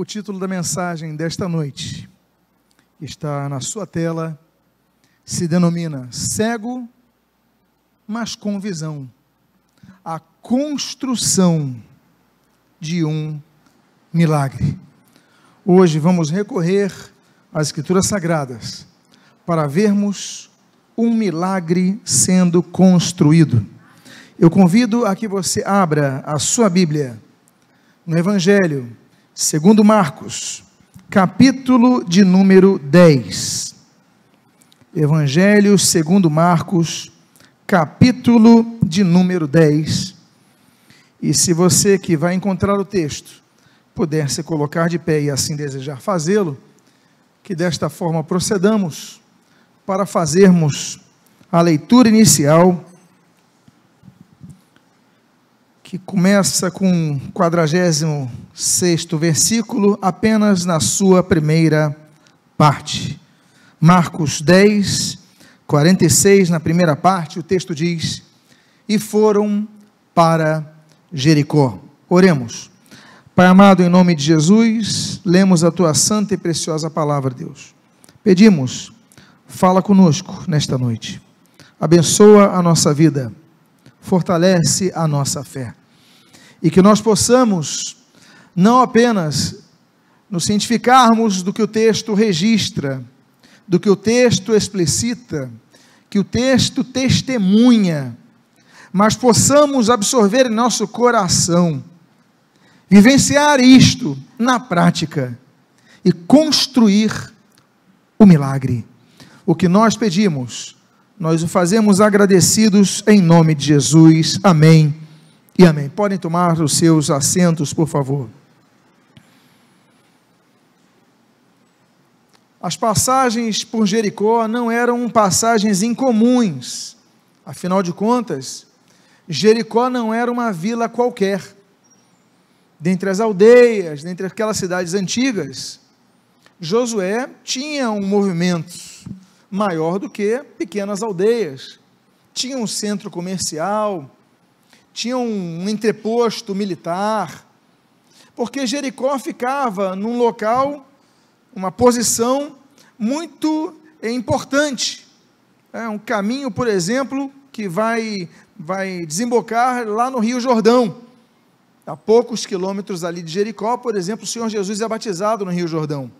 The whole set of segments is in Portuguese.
O título da mensagem desta noite está na sua tela, se denomina Cego, mas com visão. A construção de um milagre. Hoje vamos recorrer às Escrituras Sagradas para vermos um milagre sendo construído. Eu convido a que você abra a sua Bíblia no Evangelho segundo Marcos, capítulo de número 10. Evangelho segundo Marcos, capítulo de número 10. E se você que vai encontrar o texto puder se colocar de pé e assim desejar fazê-lo, que desta forma procedamos para fazermos a leitura inicial que começa com o 46 versículo, apenas na sua primeira parte. Marcos 10, 46, na primeira parte, o texto diz: E foram para Jericó. Oremos. Pai amado, em nome de Jesus, lemos a tua santa e preciosa palavra, Deus. Pedimos, fala conosco nesta noite. Abençoa a nossa vida, fortalece a nossa fé e que nós possamos não apenas nos cientificarmos do que o texto registra, do que o texto explicita, que o texto testemunha, mas possamos absorver em nosso coração, vivenciar isto na prática e construir o milagre. O que nós pedimos, nós o fazemos agradecidos em nome de Jesus. Amém e amém. Podem tomar os seus assentos, por favor. As passagens por Jericó não eram passagens incomuns. Afinal de contas, Jericó não era uma vila qualquer. Dentre as aldeias, dentre aquelas cidades antigas, Josué tinha um movimento maior do que pequenas aldeias. Tinha um centro comercial, tinha um entreposto militar, porque Jericó ficava num local, uma posição muito importante. É um caminho, por exemplo, que vai, vai desembocar lá no Rio Jordão. A poucos quilômetros ali de Jericó, por exemplo, o Senhor Jesus é batizado no Rio Jordão.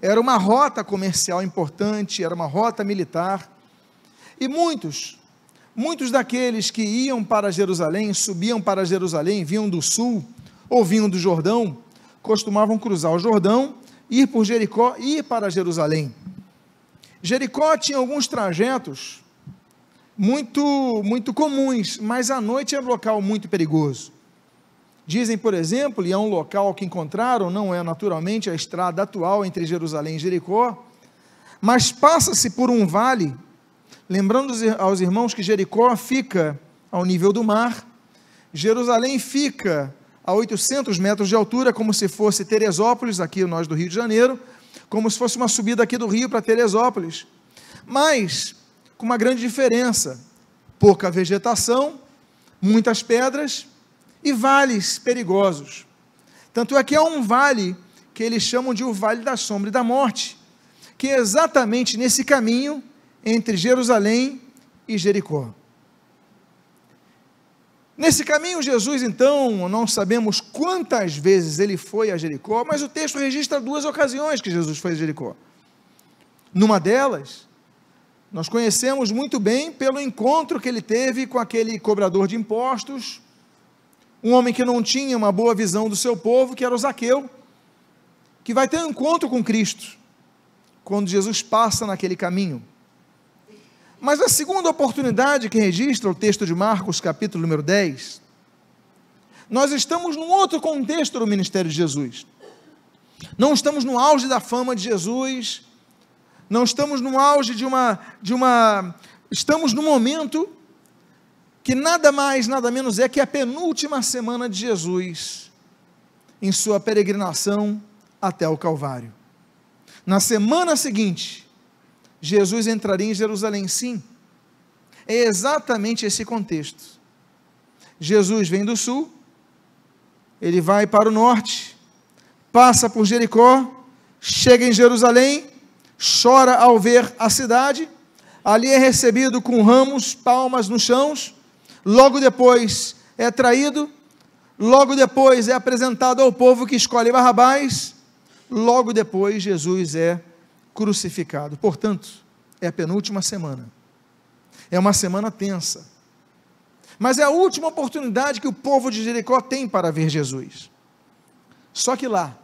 Era uma rota comercial importante, era uma rota militar. E muitos, Muitos daqueles que iam para Jerusalém, subiam para Jerusalém, vinham do sul ou vinham do Jordão, costumavam cruzar o Jordão, ir por Jericó e ir para Jerusalém. Jericó tinha alguns trajetos muito muito comuns, mas à noite é um local muito perigoso. Dizem, por exemplo, e é um local que encontraram, não é naturalmente a estrada atual entre Jerusalém e Jericó, mas passa-se por um vale Lembrando aos irmãos que Jericó fica ao nível do mar, Jerusalém fica a 800 metros de altura, como se fosse Teresópolis, aqui nós do Rio de Janeiro, como se fosse uma subida aqui do Rio para Teresópolis. Mas com uma grande diferença: pouca vegetação, muitas pedras e vales perigosos. Tanto é que há um vale que eles chamam de o Vale da Sombra e da Morte, que é exatamente nesse caminho entre Jerusalém e Jericó. Nesse caminho, Jesus, então, não sabemos quantas vezes ele foi a Jericó, mas o texto registra duas ocasiões que Jesus foi a Jericó. Numa delas, nós conhecemos muito bem pelo encontro que ele teve com aquele cobrador de impostos, um homem que não tinha uma boa visão do seu povo, que era o Zaqueu, que vai ter um encontro com Cristo, quando Jesus passa naquele caminho. Mas a segunda oportunidade que registra o texto de Marcos, capítulo número 10, nós estamos num outro contexto do ministério de Jesus. Não estamos no auge da fama de Jesus, não estamos no auge de uma de uma estamos no momento que nada mais, nada menos é que a penúltima semana de Jesus em sua peregrinação até o Calvário. Na semana seguinte, Jesus entraria em Jerusalém, sim. É exatamente esse contexto. Jesus vem do sul, ele vai para o norte, passa por Jericó, chega em Jerusalém, chora ao ver a cidade, ali é recebido com ramos, palmas no chão, logo depois é traído, logo depois é apresentado ao povo que escolhe Barrabás, logo depois Jesus é crucificado. Portanto, é a penúltima semana. É uma semana tensa. Mas é a última oportunidade que o povo de Jericó tem para ver Jesus. Só que lá,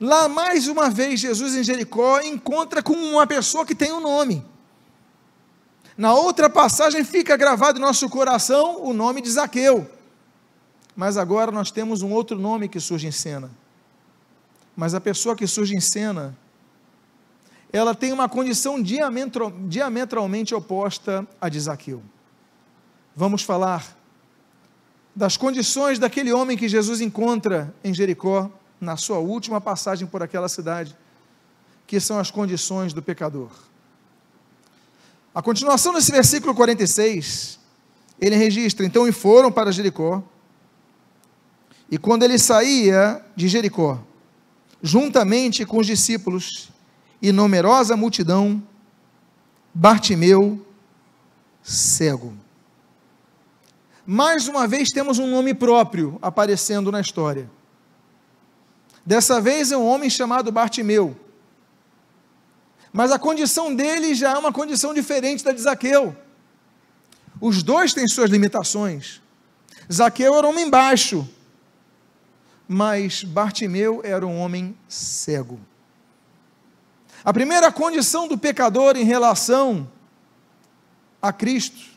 lá mais uma vez, Jesus em Jericó encontra com uma pessoa que tem um nome. Na outra passagem fica gravado em nosso coração o nome de Zaqueu. Mas agora nós temos um outro nome que surge em cena. Mas a pessoa que surge em cena, ela tem uma condição diametralmente oposta à de Zaqueu vamos falar das condições daquele homem que Jesus encontra em Jericó, na sua última passagem por aquela cidade, que são as condições do pecador. A continuação desse versículo 46, ele registra: então e foram para Jericó, e quando ele saía de Jericó, juntamente com os discípulos e numerosa multidão, Bartimeu, cego mais uma vez temos um nome próprio aparecendo na história. Dessa vez é um homem chamado Bartimeu. Mas a condição dele já é uma condição diferente da de Zaqueu. Os dois têm suas limitações. Zaqueu era um homem baixo, mas Bartimeu era um homem cego. A primeira condição do pecador em relação a Cristo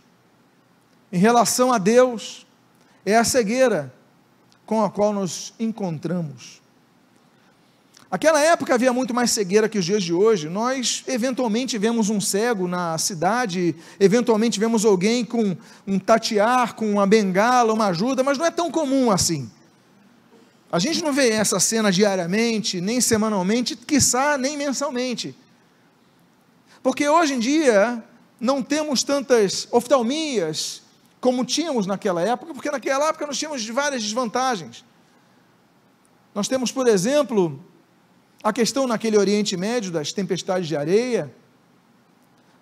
em relação a Deus é a cegueira com a qual nos encontramos. Aquela época havia muito mais cegueira que os dias de hoje. Nós eventualmente vemos um cego na cidade, eventualmente vemos alguém com um tatear, com uma bengala, uma ajuda, mas não é tão comum assim. A gente não vê essa cena diariamente, nem semanalmente, quiçá nem mensalmente. Porque hoje em dia não temos tantas oftalmias, como tínhamos naquela época, porque naquela época nós tínhamos várias desvantagens. Nós temos, por exemplo, a questão naquele Oriente Médio das tempestades de areia.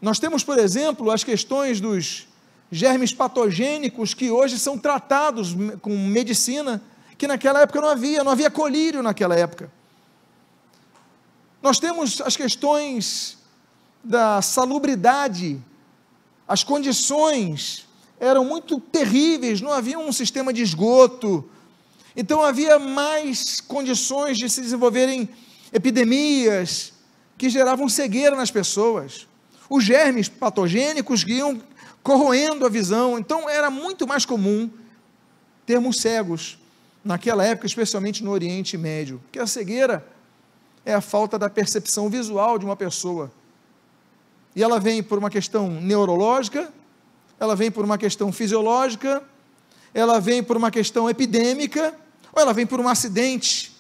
Nós temos, por exemplo, as questões dos germes patogênicos que hoje são tratados com medicina, que naquela época não havia, não havia colírio naquela época. Nós temos as questões da salubridade, as condições eram muito terríveis, não havia um sistema de esgoto, então havia mais condições de se desenvolverem epidemias que geravam cegueira nas pessoas. Os germes patogênicos iam corroendo a visão, então era muito mais comum termos cegos naquela época, especialmente no Oriente Médio, porque a cegueira é a falta da percepção visual de uma pessoa. E ela vem por uma questão neurológica, ela vem por uma questão fisiológica, ela vem por uma questão epidêmica, ou ela vem por um acidente.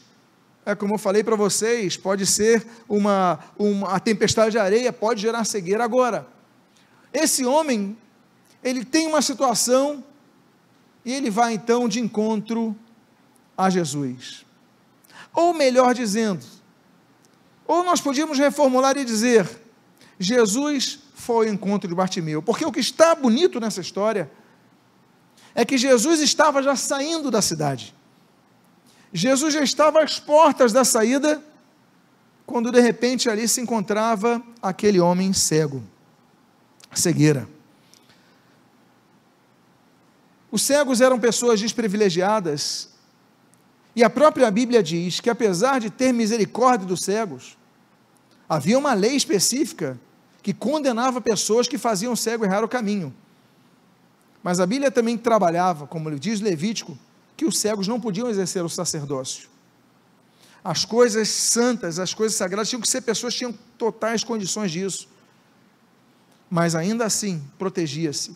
É como eu falei para vocês, pode ser uma, uma a tempestade de areia, pode gerar cegueira. Agora, esse homem, ele tem uma situação e ele vai então de encontro a Jesus. Ou melhor dizendo, ou nós podíamos reformular e dizer: Jesus foi ao encontro de Bartimeu. Porque o que está bonito nessa história é que Jesus estava já saindo da cidade. Jesus já estava às portas da saída, quando de repente ali se encontrava aquele homem cego, cegueira. Os cegos eram pessoas desprivilegiadas, e a própria Bíblia diz que, apesar de ter misericórdia dos cegos, havia uma lei específica que condenava pessoas que faziam o cego errar o caminho. Mas a Bíblia também trabalhava, como diz Levítico, que os cegos não podiam exercer o sacerdócio. As coisas santas, as coisas sagradas tinham que ser pessoas que tinham totais condições disso. Mas ainda assim, protegia-se.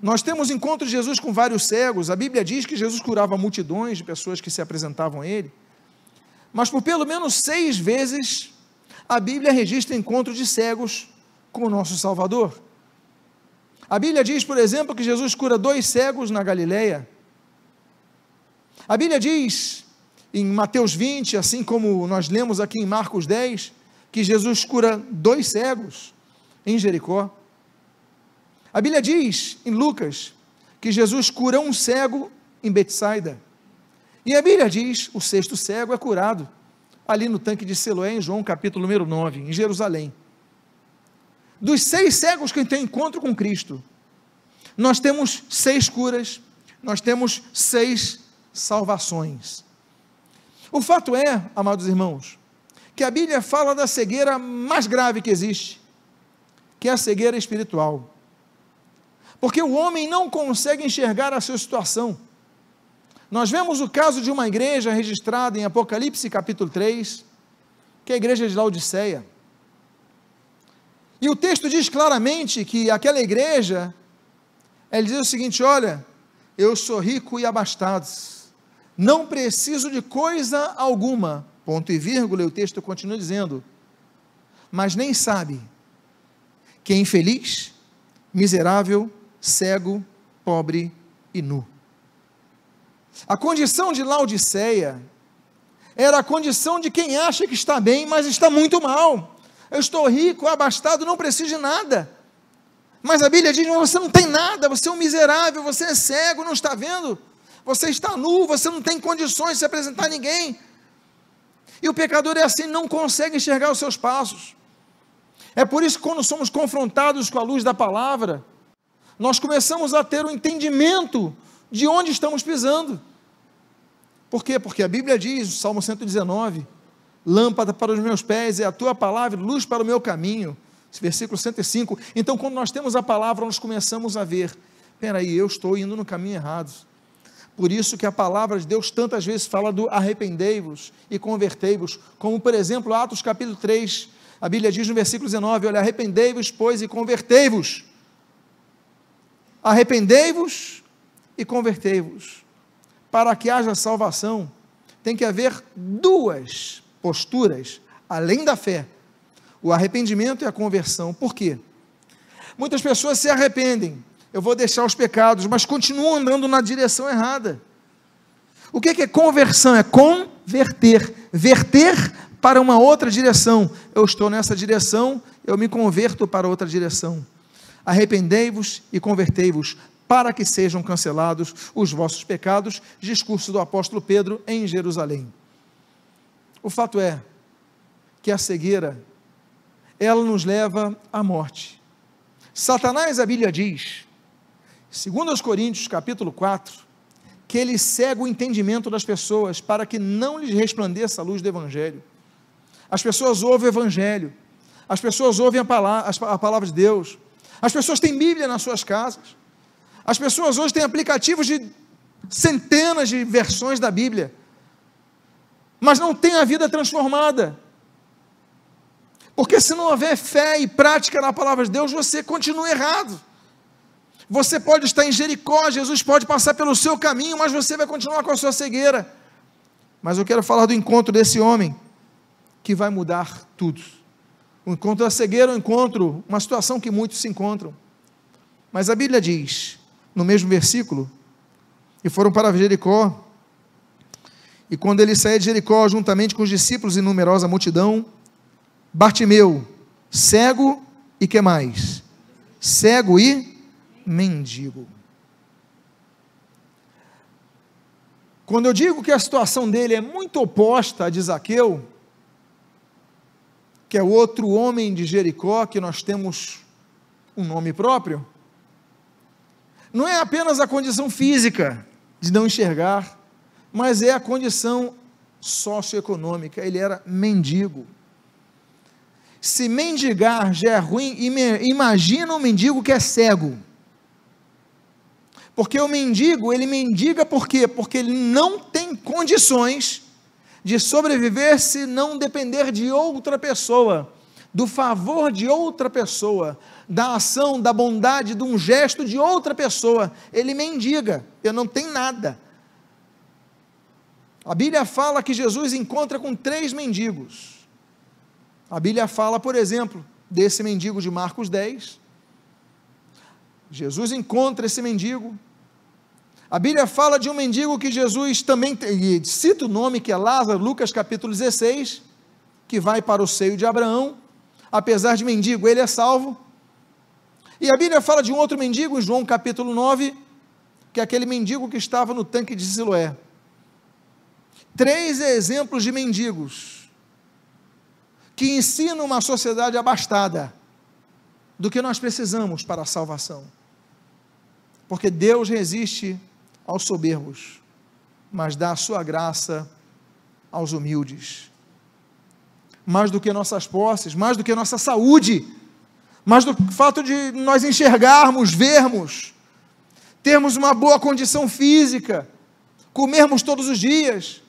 Nós temos encontro de Jesus com vários cegos. A Bíblia diz que Jesus curava multidões de pessoas que se apresentavam a ele. Mas por pelo menos seis vezes a Bíblia registra encontros de cegos com o nosso Salvador. A Bíblia diz, por exemplo, que Jesus cura dois cegos na Galileia. A Bíblia diz em Mateus 20, assim como nós lemos aqui em Marcos 10, que Jesus cura dois cegos em Jericó. A Bíblia diz em Lucas que Jesus cura um cego em Betsaida. E a Bíblia diz: o sexto cego é curado ali no tanque de Siloé, em João capítulo número 9, em Jerusalém. Dos seis cegos que tem encontro com Cristo, nós temos seis curas, nós temos seis salvações. O fato é, amados irmãos, que a Bíblia fala da cegueira mais grave que existe, que é a cegueira espiritual. Porque o homem não consegue enxergar a sua situação. Nós vemos o caso de uma igreja registrada em Apocalipse capítulo 3, que é a igreja de Laodiceia. E o texto diz claramente que aquela igreja, ele diz o seguinte: olha, eu sou rico e abastado, não preciso de coisa alguma, ponto e vírgula, e o texto continua dizendo, mas nem sabe que é infeliz, miserável, cego, pobre e nu. A condição de Laodiceia era a condição de quem acha que está bem, mas está muito mal. Eu estou rico, abastado, não preciso de nada. Mas a Bíblia diz: você não tem nada, você é um miserável, você é cego, não está vendo? Você está nu, você não tem condições de se apresentar a ninguém. E o pecador é assim, não consegue enxergar os seus passos. É por isso que quando somos confrontados com a luz da palavra, nós começamos a ter o um entendimento de onde estamos pisando. Por quê? Porque a Bíblia diz, Salmo 119, lâmpada para os meus pés é a tua palavra, luz para o meu caminho. Esse versículo 105. Então, quando nós temos a palavra, nós começamos a ver: peraí, eu estou indo no caminho errado. Por isso que a palavra de Deus tantas vezes fala do arrependei-vos e convertei-vos, como por exemplo Atos capítulo 3, a Bíblia diz no versículo 19: olha, arrependei-vos, pois, e convertei-vos. Arrependei-vos e convertei-vos para que haja salvação, tem que haver duas posturas, além da fé: o arrependimento e a conversão. Por quê? Muitas pessoas se arrependem, eu vou deixar os pecados, mas continuam andando na direção errada. O que é conversão? É converter, verter para uma outra direção. Eu estou nessa direção, eu me converto para outra direção. Arrependei-vos e convertei-vos para que sejam cancelados os vossos pecados, discurso do apóstolo Pedro em Jerusalém. O fato é que a cegueira, ela nos leva à morte. Satanás, a Bíblia diz, segundo os Coríntios, capítulo 4, que ele cega o entendimento das pessoas para que não lhes resplandeça a luz do Evangelho. As pessoas ouvem o Evangelho, as pessoas ouvem a palavra, a palavra de Deus, as pessoas têm Bíblia nas suas casas, as pessoas hoje têm aplicativos de centenas de versões da Bíblia, mas não têm a vida transformada. Porque se não houver fé e prática na palavra de Deus, você continua errado. Você pode estar em Jericó, Jesus pode passar pelo seu caminho, mas você vai continuar com a sua cegueira. Mas eu quero falar do encontro desse homem que vai mudar tudo. O encontro da cegueira um encontro, uma situação que muitos se encontram. Mas a Bíblia diz no mesmo versículo, e foram para Jericó. E quando ele saía de Jericó, juntamente com os discípulos e numerosa multidão, Bartimeu, cego e que mais? Cego e mendigo. Quando eu digo que a situação dele é muito oposta a de Zaqueu, que é outro homem de Jericó, que nós temos um nome próprio, não é apenas a condição física de não enxergar, mas é a condição socioeconômica. Ele era mendigo. Se mendigar já é ruim, imagina um mendigo que é cego. Porque o mendigo, ele mendiga por quê? Porque ele não tem condições de sobreviver se não depender de outra pessoa, do favor de outra pessoa, da ação, da bondade, de um gesto de outra pessoa. Ele mendiga, eu não tenho nada. A Bíblia fala que Jesus encontra com três mendigos. A Bíblia fala, por exemplo, desse mendigo de Marcos 10. Jesus encontra esse mendigo. A Bíblia fala de um mendigo que Jesus também e cita o nome que é Lázaro, Lucas capítulo 16, que vai para o seio de Abraão. Apesar de mendigo, ele é salvo. E a Bíblia fala de um outro mendigo, em João capítulo 9, que é aquele mendigo que estava no tanque de Siloé. Três exemplos de mendigos que ensinam uma sociedade abastada do que nós precisamos para a salvação. Porque Deus resiste aos soberbos, mas dá a sua graça aos humildes. Mais do que nossas posses, mais do que nossa saúde, mais do fato de nós enxergarmos, vermos, termos uma boa condição física, comermos todos os dias.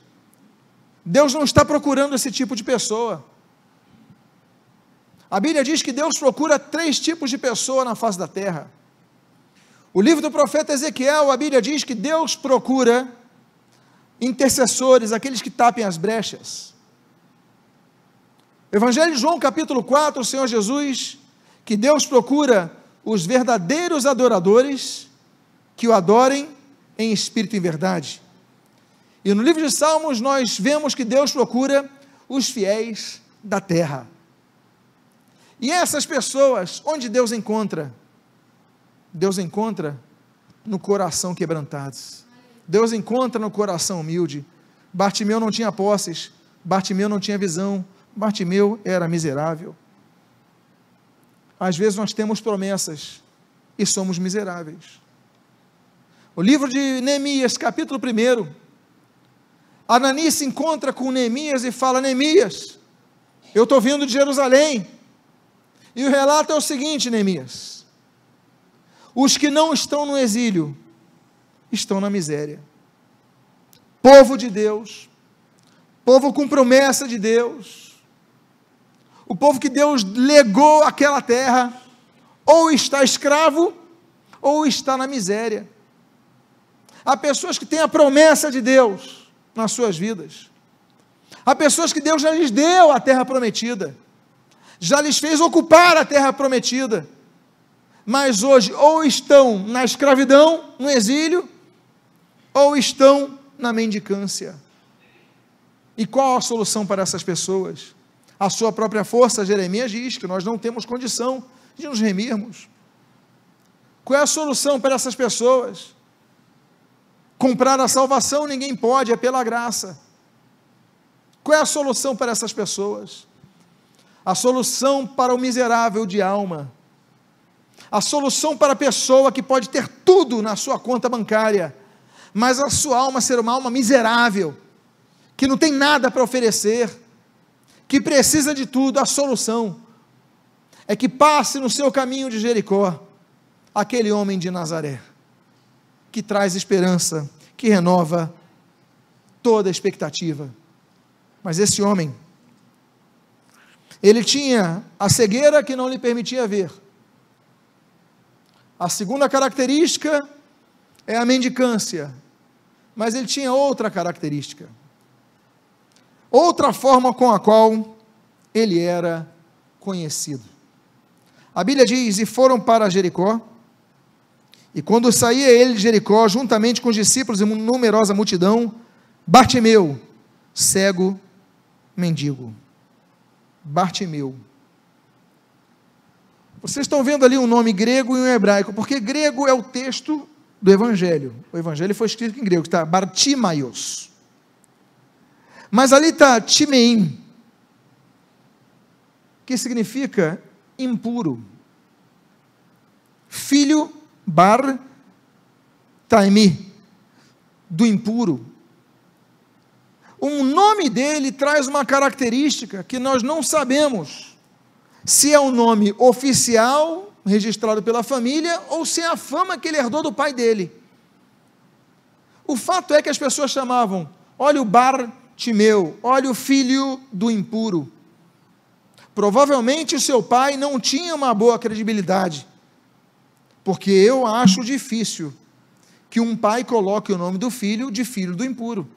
Deus não está procurando esse tipo de pessoa. A Bíblia diz que Deus procura três tipos de pessoa na face da terra. O livro do profeta Ezequiel, a Bíblia diz que Deus procura intercessores, aqueles que tapem as brechas. Evangelho de João, capítulo 4, o Senhor Jesus, que Deus procura os verdadeiros adoradores que o adorem em espírito e em verdade. E no livro de Salmos nós vemos que Deus procura os fiéis da terra. E essas pessoas, onde Deus encontra? Deus encontra no coração quebrantado. Deus encontra no coração humilde. Bartimeu não tinha posses, Bartimeu não tinha visão, Bartimeu era miserável. Às vezes nós temos promessas e somos miseráveis. O livro de Neemias, capítulo 1. Ananias se encontra com Neemias e fala: Neemias, eu estou vindo de Jerusalém. E o relato é o seguinte, Neemias: os que não estão no exílio estão na miséria. Povo de Deus, povo com promessa de Deus, o povo que Deus legou aquela terra, ou está escravo, ou está na miséria. Há pessoas que têm a promessa de Deus nas suas vidas. Há pessoas que Deus já lhes deu a terra prometida, já lhes fez ocupar a terra prometida, mas hoje ou estão na escravidão, no exílio, ou estão na mendicância. E qual a solução para essas pessoas? A sua própria força, Jeremias diz que nós não temos condição de nos remirmos. Qual é a solução para essas pessoas? Comprar a salvação ninguém pode, é pela graça. Qual é a solução para essas pessoas? A solução para o miserável de alma. A solução para a pessoa que pode ter tudo na sua conta bancária, mas a sua alma ser uma alma miserável, que não tem nada para oferecer, que precisa de tudo, a solução é que passe no seu caminho de Jericó aquele homem de Nazaré que traz esperança, que renova toda a expectativa. Mas esse homem, ele tinha a cegueira que não lhe permitia ver. A segunda característica é a mendicância, mas ele tinha outra característica. Outra forma com a qual ele era conhecido. A Bíblia diz: E foram para Jericó, e quando saía ele de Jericó, juntamente com os discípulos e numerosa multidão, Bartimeu, cego, mendigo. Bartimeu. Vocês estão vendo ali um nome grego e um hebraico, porque grego é o texto do Evangelho. O Evangelho foi escrito em grego, está Bartimaios. Mas ali está Timeim, que significa impuro. Filho Bar Taimi, do impuro. O nome dele traz uma característica que nós não sabemos se é o um nome oficial registrado pela família ou se é a fama que ele herdou do pai dele. O fato é que as pessoas chamavam, olha o Bar Timeu, olha o filho do impuro. Provavelmente o seu pai não tinha uma boa credibilidade porque eu acho difícil que um pai coloque o nome do filho de filho do impuro.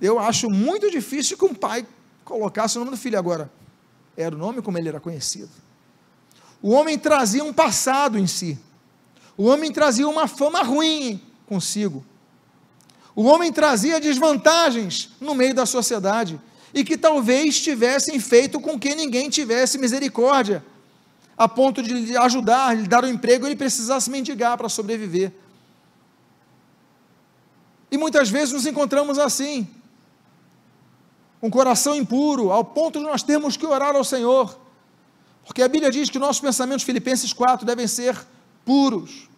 Eu acho muito difícil que um pai colocasse o nome do filho agora. Era o nome como ele era conhecido. O homem trazia um passado em si. O homem trazia uma fama ruim consigo. O homem trazia desvantagens no meio da sociedade e que talvez tivessem feito com que ninguém tivesse misericórdia, a ponto de lhe ajudar, lhe dar um emprego, ele precisasse mendigar para sobreviver. E muitas vezes nos encontramos assim, um coração impuro, ao ponto de nós termos que orar ao Senhor, porque a Bíblia diz que nossos pensamentos, Filipenses 4, devem ser puros.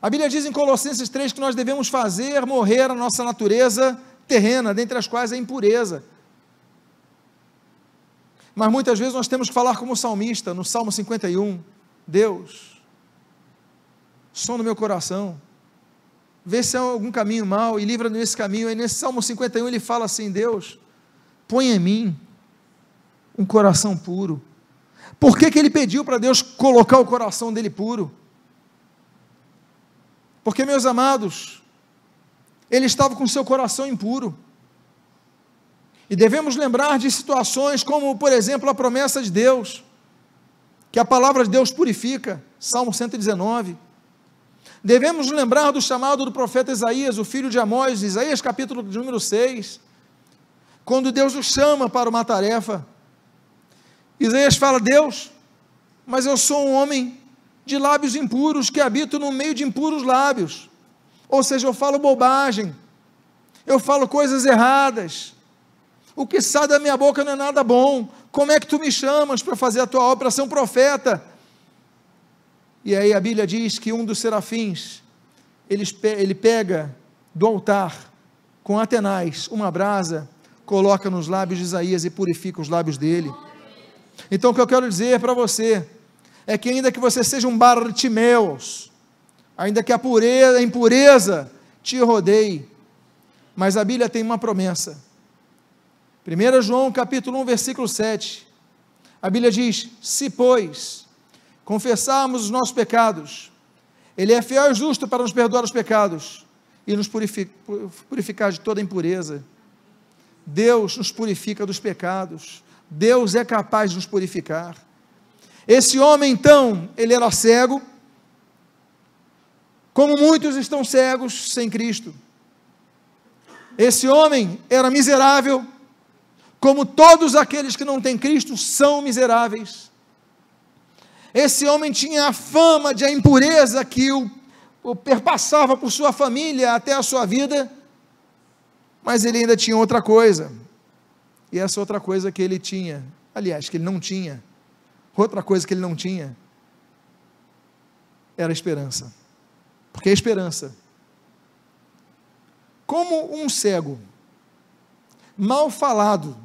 A Bíblia diz em Colossenses 3 que nós devemos fazer morrer a nossa natureza terrena, dentre as quais a impureza. Mas muitas vezes nós temos que falar como o salmista, no Salmo 51, Deus, som no meu coração, vê se há algum caminho mau e livra-me nesse caminho. Aí nesse Salmo 51 ele fala assim: Deus, põe em mim um coração puro. Por que, que ele pediu para Deus colocar o coração dele puro? Porque, meus amados, ele estava com seu coração impuro. E devemos lembrar de situações como, por exemplo, a promessa de Deus, que a palavra de Deus purifica, Salmo 119. Devemos lembrar do chamado do profeta Isaías, o filho de Amós, Isaías capítulo número 6, quando Deus o chama para uma tarefa. Isaías fala: Deus, mas eu sou um homem de lábios impuros que habito no meio de impuros lábios. Ou seja, eu falo bobagem, eu falo coisas erradas. O que sai da minha boca não é nada bom. Como é que tu me chamas para fazer a tua obra, ser um profeta? E aí a Bíblia diz que um dos serafins, ele, ele pega do altar, com Atenais, uma brasa, coloca nos lábios de Isaías e purifica os lábios dele. Então o que eu quero dizer para você é que ainda que você seja um Bartimeus, ainda que a pureza, a impureza te rodeie, mas a Bíblia tem uma promessa. 1 João capítulo 1, versículo 7. A Bíblia diz: Se pois confessarmos os nossos pecados, Ele é fiel e justo para nos perdoar os pecados e nos purificar de toda impureza. Deus nos purifica dos pecados, Deus é capaz de nos purificar. Esse homem, então, ele era cego, como muitos estão cegos sem Cristo. Esse homem era miserável, como todos aqueles que não têm Cristo são miseráveis. Esse homem tinha a fama de a impureza que o, o perpassava por sua família até a sua vida, mas ele ainda tinha outra coisa. E essa outra coisa que ele tinha, aliás, que ele não tinha, outra coisa que ele não tinha, era a esperança. Porque a esperança, como um cego, mal falado,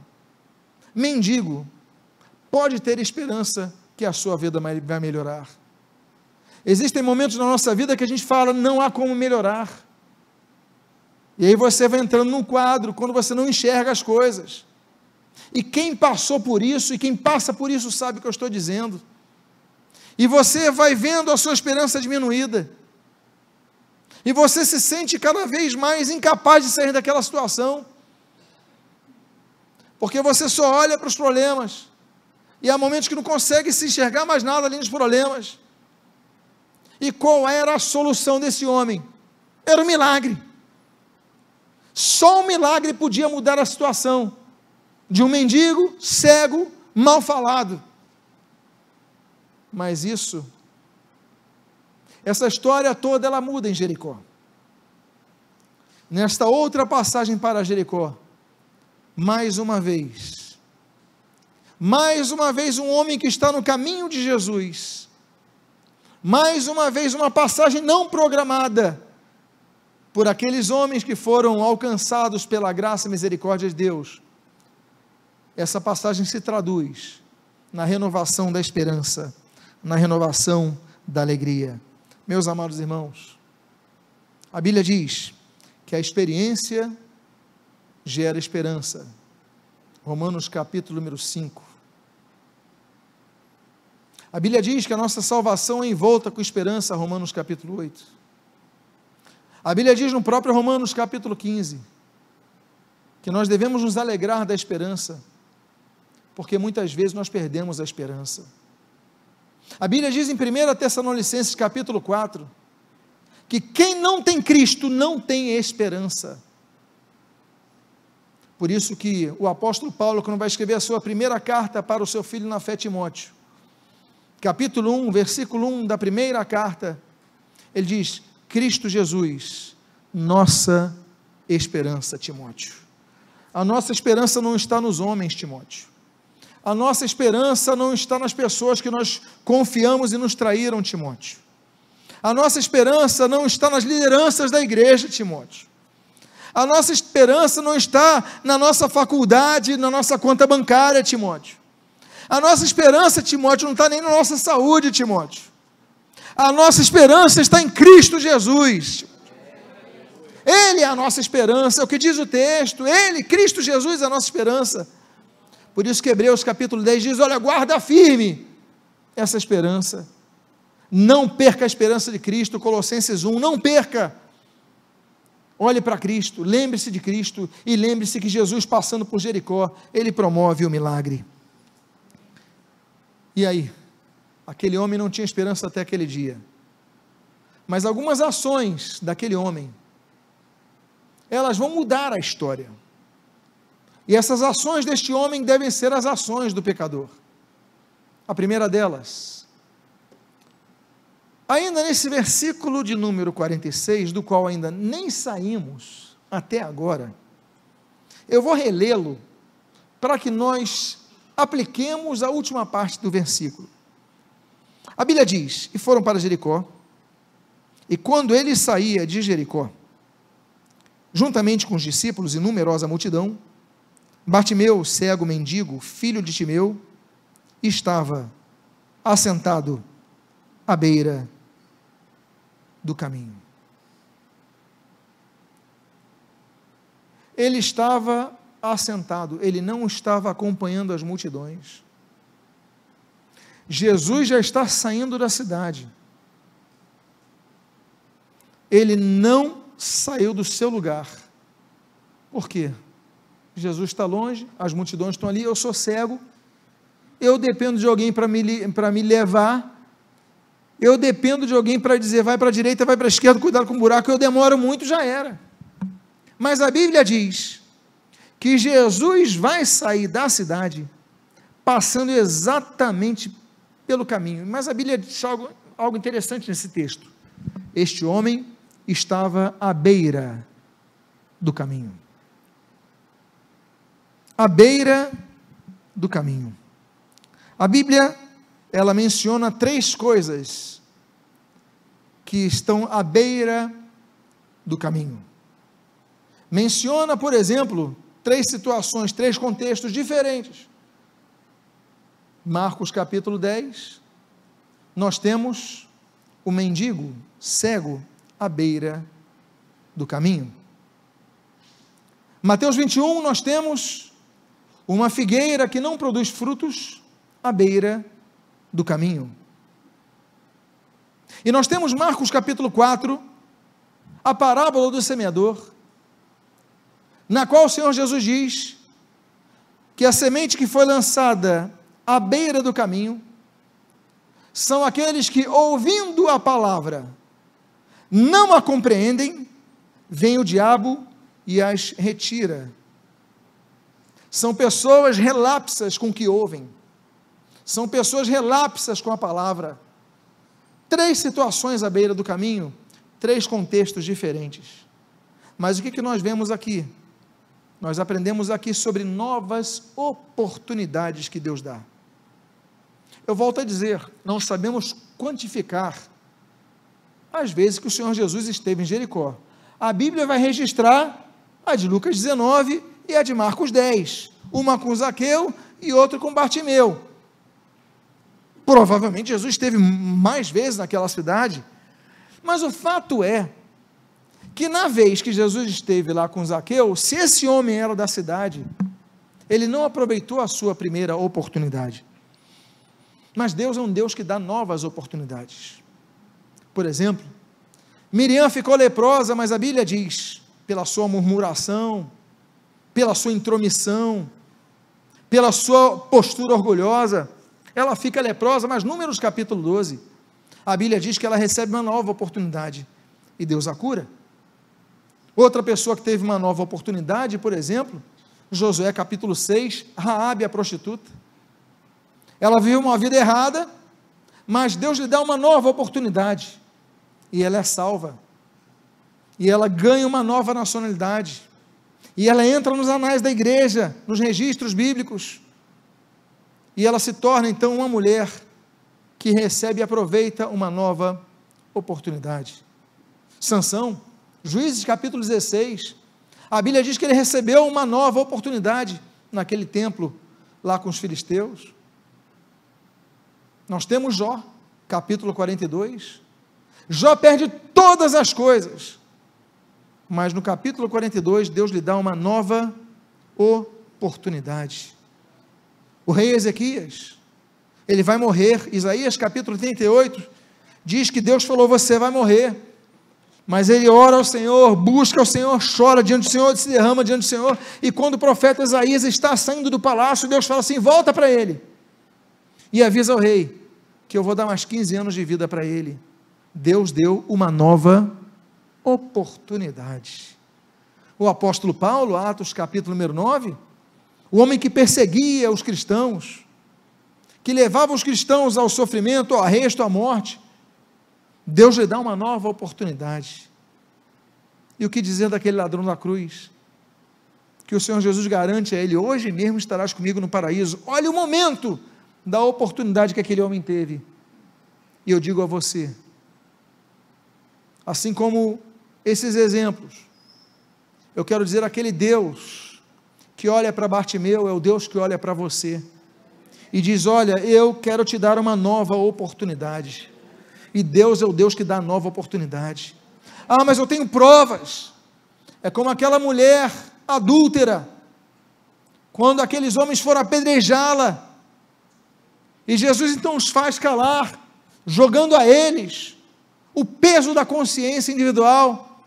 mendigo, pode ter esperança que a sua vida vai melhorar. Existem momentos na nossa vida que a gente fala, não há como melhorar. E aí você vai entrando num quadro quando você não enxerga as coisas. E quem passou por isso e quem passa por isso sabe o que eu estou dizendo. E você vai vendo a sua esperança diminuída. E você se sente cada vez mais incapaz de sair daquela situação. Porque você só olha para os problemas e há momentos que não consegue se enxergar mais nada além dos problemas. E qual era a solução desse homem? Era um milagre. Só um milagre podia mudar a situação de um mendigo, cego, mal falado. Mas isso, essa história toda, ela muda em Jericó. Nesta outra passagem para Jericó, mais uma vez, mais uma vez, um homem que está no caminho de Jesus. Mais uma vez, uma passagem não programada por aqueles homens que foram alcançados pela graça e misericórdia de Deus. Essa passagem se traduz na renovação da esperança, na renovação da alegria. Meus amados irmãos, a Bíblia diz que a experiência gera esperança. Romanos capítulo número 5. A Bíblia diz que a nossa salvação é envolta com esperança, Romanos capítulo 8. A Bíblia diz no próprio Romanos capítulo 15 que nós devemos nos alegrar da esperança, porque muitas vezes nós perdemos a esperança. A Bíblia diz em 1 Tessalonicenses capítulo 4 que quem não tem Cristo não tem esperança. Por isso que o apóstolo Paulo, quando vai escrever a sua primeira carta para o seu filho na fé Timóteo, capítulo 1, versículo 1 da primeira carta, ele diz: Cristo Jesus, nossa esperança, Timóteo. A nossa esperança não está nos homens, Timóteo. A nossa esperança não está nas pessoas que nós confiamos e nos traíram, Timóteo. A nossa esperança não está nas lideranças da igreja, Timóteo. A nossa esperança não está na nossa faculdade, na nossa conta bancária, Timóteo. A nossa esperança, Timóteo, não está nem na nossa saúde, Timóteo. A nossa esperança está em Cristo Jesus. Ele é a nossa esperança, é o que diz o texto. Ele, Cristo Jesus, é a nossa esperança. Por isso que Hebreus capítulo 10 diz: Olha, guarda firme essa esperança. Não perca a esperança de Cristo. Colossenses 1, não perca. Olhe para Cristo, lembre-se de Cristo e lembre-se que Jesus, passando por Jericó, ele promove o milagre. E aí? Aquele homem não tinha esperança até aquele dia. Mas algumas ações daquele homem, elas vão mudar a história. E essas ações deste homem devem ser as ações do pecador. A primeira delas, ainda nesse versículo de número 46, do qual ainda nem saímos até agora, eu vou relê-lo para que nós apliquemos a última parte do versículo. A Bíblia diz: E foram para Jericó, e quando ele saía de Jericó, juntamente com os discípulos e numerosa multidão, Bartimeu, cego mendigo, filho de Timeu, estava assentado à beira do caminho. Ele estava assentado, ele não estava acompanhando as multidões. Jesus já está saindo da cidade. Ele não saiu do seu lugar. Por quê? Jesus está longe, as multidões estão ali, eu sou cego, eu dependo de alguém para me, me levar, eu dependo de alguém para dizer vai para a direita, vai para a esquerda, cuidado com o buraco, eu demoro muito, já era. Mas a Bíblia diz que Jesus vai sair da cidade passando exatamente pelo caminho. Mas a Bíblia diz algo, algo interessante nesse texto. Este homem estava à beira do caminho à beira do caminho. A Bíblia, ela menciona três coisas que estão à beira do caminho. Menciona, por exemplo, três situações, três contextos diferentes. Marcos capítulo 10, nós temos o mendigo cego à beira do caminho. Mateus 21, nós temos uma figueira que não produz frutos à beira do caminho. E nós temos Marcos capítulo 4, a parábola do semeador, na qual o Senhor Jesus diz que a semente que foi lançada à beira do caminho são aqueles que, ouvindo a palavra, não a compreendem, vem o diabo e as retira são pessoas relapsas com o que ouvem. São pessoas relapsas com a palavra. Três situações à beira do caminho, três contextos diferentes. Mas o que, que nós vemos aqui? Nós aprendemos aqui sobre novas oportunidades que Deus dá. Eu volto a dizer, não sabemos quantificar as vezes que o Senhor Jesus esteve em Jericó. A Bíblia vai registrar a de Lucas 19 e a de Marcos 10. Uma com Zaqueu e outra com Bartimeu. Provavelmente Jesus esteve mais vezes naquela cidade. Mas o fato é que na vez que Jesus esteve lá com Zaqueu, se esse homem era da cidade, ele não aproveitou a sua primeira oportunidade. Mas Deus é um Deus que dá novas oportunidades. Por exemplo, Miriam ficou leprosa, mas a Bíblia diz, pela sua murmuração, pela sua intromissão, pela sua postura orgulhosa. Ela fica leprosa, mas Números capítulo 12, a Bíblia diz que ela recebe uma nova oportunidade. e Deus a cura. Outra pessoa que teve uma nova oportunidade, por exemplo, Josué capítulo 6, Raabe a prostituta. Ela viveu uma vida errada, mas Deus lhe dá uma nova oportunidade e ela é salva. E ela ganha uma nova nacionalidade. E ela entra nos anais da igreja, nos registros bíblicos. E ela se torna então uma mulher que recebe e aproveita uma nova oportunidade. Sansão, Juízes capítulo 16, a Bíblia diz que ele recebeu uma nova oportunidade naquele templo lá com os filisteus. Nós temos Jó, capítulo 42. Jó perde todas as coisas, mas no capítulo 42, Deus lhe dá uma nova oportunidade. O rei Ezequias, ele vai morrer, Isaías capítulo 38, diz que Deus falou: Você vai morrer. Mas ele ora ao Senhor, busca ao Senhor, chora diante do Senhor, se derrama diante do Senhor. E quando o profeta Isaías está saindo do palácio, Deus fala assim: volta para ele. E avisa ao rei que eu vou dar mais 15 anos de vida para ele. Deus deu uma nova oportunidade. O apóstolo Paulo, Atos capítulo número 9, o homem que perseguia os cristãos, que levava os cristãos ao sofrimento, ao arresto, à morte, Deus lhe dá uma nova oportunidade. E o que dizer daquele ladrão da cruz? Que o Senhor Jesus garante a ele: hoje mesmo estarás comigo no paraíso. Olha o momento da oportunidade que aquele homem teve. E eu digo a você, assim como esses exemplos, eu quero dizer: aquele Deus que olha para Bartimeu é o Deus que olha para você e diz: Olha, eu quero te dar uma nova oportunidade. E Deus é o Deus que dá nova oportunidade. Ah, mas eu tenho provas. É como aquela mulher adúltera, quando aqueles homens foram apedrejá-la, e Jesus então os faz calar, jogando a eles o peso da consciência individual.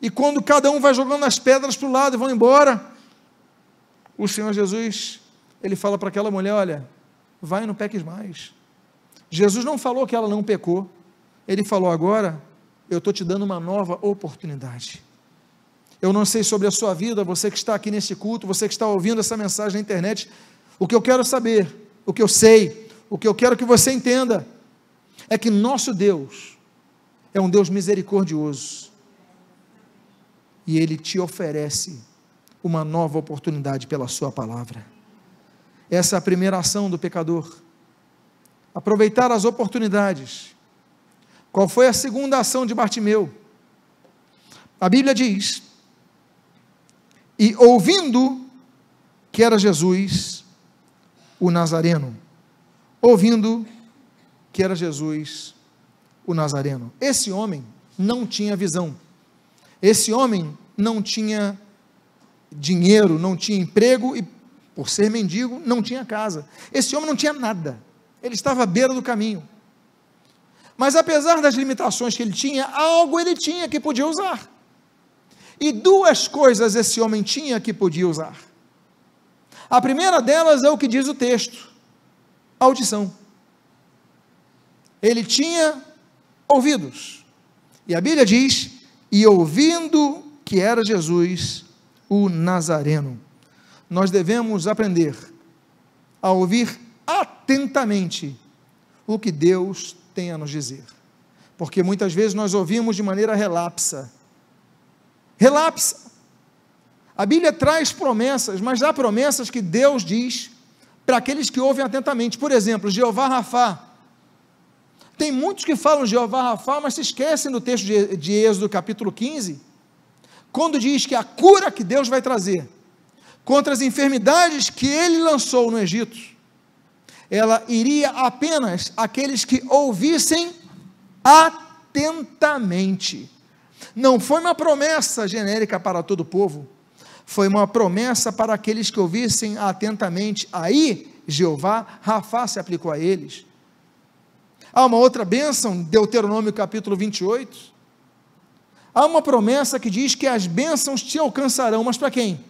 E quando cada um vai jogando as pedras para o lado e vão embora, o Senhor Jesus, ele fala para aquela mulher: Olha, vai e não peques mais. Jesus não falou que ela não pecou, ele falou agora, eu estou te dando uma nova oportunidade. Eu não sei sobre a sua vida, você que está aqui nesse culto, você que está ouvindo essa mensagem na internet, o que eu quero saber, o que eu sei, o que eu quero que você entenda, é que nosso Deus é um Deus misericordioso e Ele te oferece uma nova oportunidade pela Sua palavra. Essa é a primeira ação do pecador aproveitar as oportunidades. Qual foi a segunda ação de Bartimeu? A Bíblia diz: E ouvindo que era Jesus, o Nazareno. Ouvindo que era Jesus, o Nazareno. Esse homem não tinha visão. Esse homem não tinha dinheiro, não tinha emprego e, por ser mendigo, não tinha casa. Esse homem não tinha nada. Ele estava à beira do caminho. Mas apesar das limitações que ele tinha, algo ele tinha que podia usar. E duas coisas esse homem tinha que podia usar. A primeira delas é o que diz o texto: audição. Ele tinha ouvidos. E a Bíblia diz: e ouvindo que era Jesus, o Nazareno. Nós devemos aprender a ouvir atentamente o que Deus tem a nos dizer. Porque muitas vezes nós ouvimos de maneira relapsa. Relapsa. A Bíblia traz promessas, mas há promessas que Deus diz para aqueles que ouvem atentamente. Por exemplo, Jeová Rafá. Tem muitos que falam Jeová Rafá, mas se esquecem do texto de, de Êxodo capítulo 15, quando diz que a cura que Deus vai trazer contra as enfermidades que ele lançou no Egito, ela iria apenas àqueles que ouvissem atentamente. Não foi uma promessa genérica para todo o povo, foi uma promessa para aqueles que ouvissem atentamente. Aí, Jeová, Rafá se aplicou a eles. Há uma outra bênção, Deuteronômio capítulo 28. Há uma promessa que diz que as bênçãos te alcançarão, mas para quem?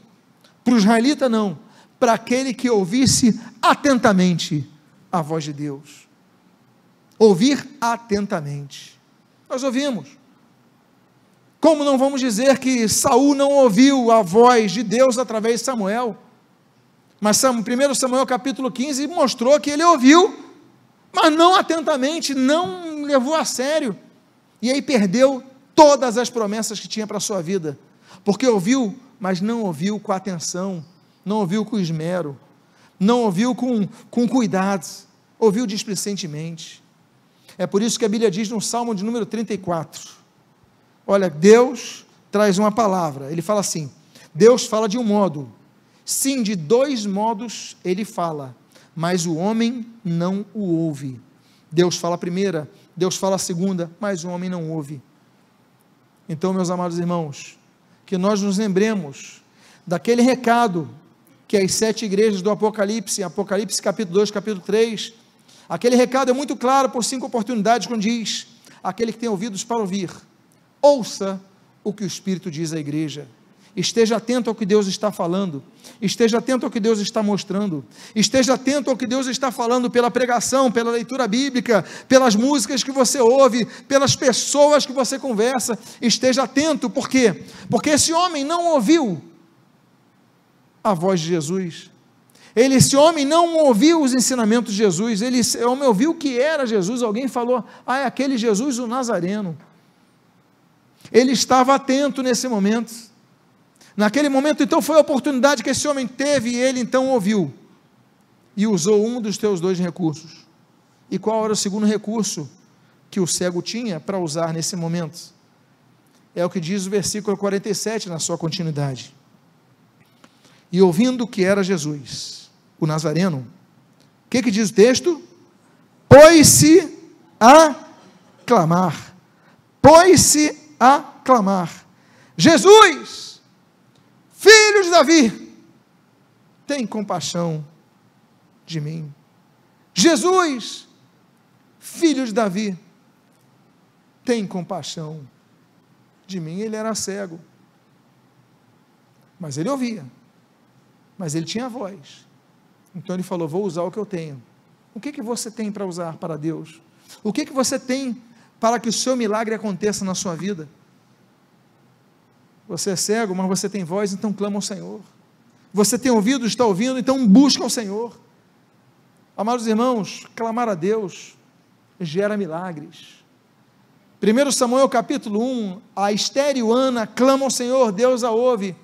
Para o israelita, não para aquele que ouvisse atentamente a voz de Deus. Ouvir atentamente. Nós ouvimos. Como não vamos dizer que Saul não ouviu a voz de Deus através de Samuel? Mas 1 Samuel capítulo 15 mostrou que ele ouviu, mas não atentamente, não levou a sério. E aí perdeu todas as promessas que tinha para a sua vida. Porque ouviu, mas não ouviu com atenção, não ouviu com esmero, não ouviu com, com cuidado, ouviu displicentemente. É por isso que a Bíblia diz no Salmo de número 34: Olha, Deus traz uma palavra, ele fala assim: Deus fala de um modo, sim, de dois modos ele fala, mas o homem não o ouve. Deus fala a primeira, Deus fala a segunda, mas o homem não ouve. Então, meus amados irmãos, que nós nos lembremos daquele recado que as sete igrejas do Apocalipse, Apocalipse capítulo 2, capítulo 3, aquele recado é muito claro por cinco oportunidades, quando diz: aquele que tem ouvidos para ouvir, ouça o que o Espírito diz à igreja. Esteja atento ao que Deus está falando, esteja atento ao que Deus está mostrando, esteja atento ao que Deus está falando pela pregação, pela leitura bíblica, pelas músicas que você ouve, pelas pessoas que você conversa. Esteja atento, por quê? Porque esse homem não ouviu a voz de Jesus. Ele, esse homem não ouviu os ensinamentos de Jesus, ele, esse homem ouviu que era Jesus. Alguém falou, ah, é aquele Jesus, o Nazareno. Ele estava atento nesse momento. Naquele momento, então, foi a oportunidade que esse homem teve e ele então ouviu. E usou um dos teus dois recursos. E qual era o segundo recurso que o cego tinha para usar nesse momento? É o que diz o versículo 47 na sua continuidade. E ouvindo que era Jesus, o Nazareno, o que, que diz o texto? Pôs-se a clamar. Pôs-se a clamar: Jesus, filho de Davi, tem compaixão de mim. Jesus, filho de Davi, tem compaixão de mim. Ele era cego, mas ele ouvia mas ele tinha voz. Então ele falou: Vou usar o que eu tenho. O que, que você tem para usar para Deus? O que, que você tem para que o seu milagre aconteça na sua vida? Você é cego, mas você tem voz, então clama ao Senhor. Você tem ouvido, está ouvindo, então busca ao Senhor. Amados irmãos, clamar a Deus gera milagres. 1 Samuel capítulo 1, a estéreo Ana clama ao Senhor, Deus a ouve,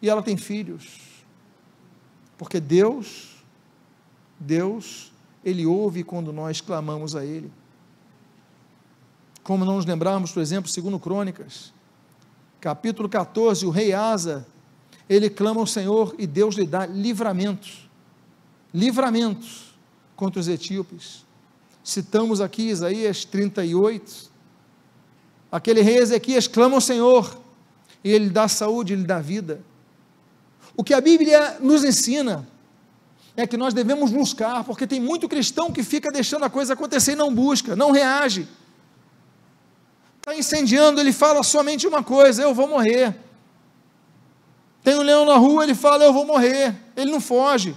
e ela tem filhos. Porque Deus, Deus, Ele ouve quando nós clamamos a Ele. Como não nos lembrarmos, por exemplo, segundo Crônicas, capítulo 14, o rei Asa, ele clama ao Senhor e Deus lhe dá livramentos, livramentos contra os etíopes. Citamos aqui Isaías 38, aquele rei Ezequias clama ao Senhor, e ele dá saúde, ele dá vida. O que a Bíblia nos ensina é que nós devemos buscar, porque tem muito cristão que fica deixando a coisa acontecer e não busca, não reage. Está incendiando, ele fala somente uma coisa: eu vou morrer. Tem um leão na rua, ele fala: eu vou morrer. Ele não foge,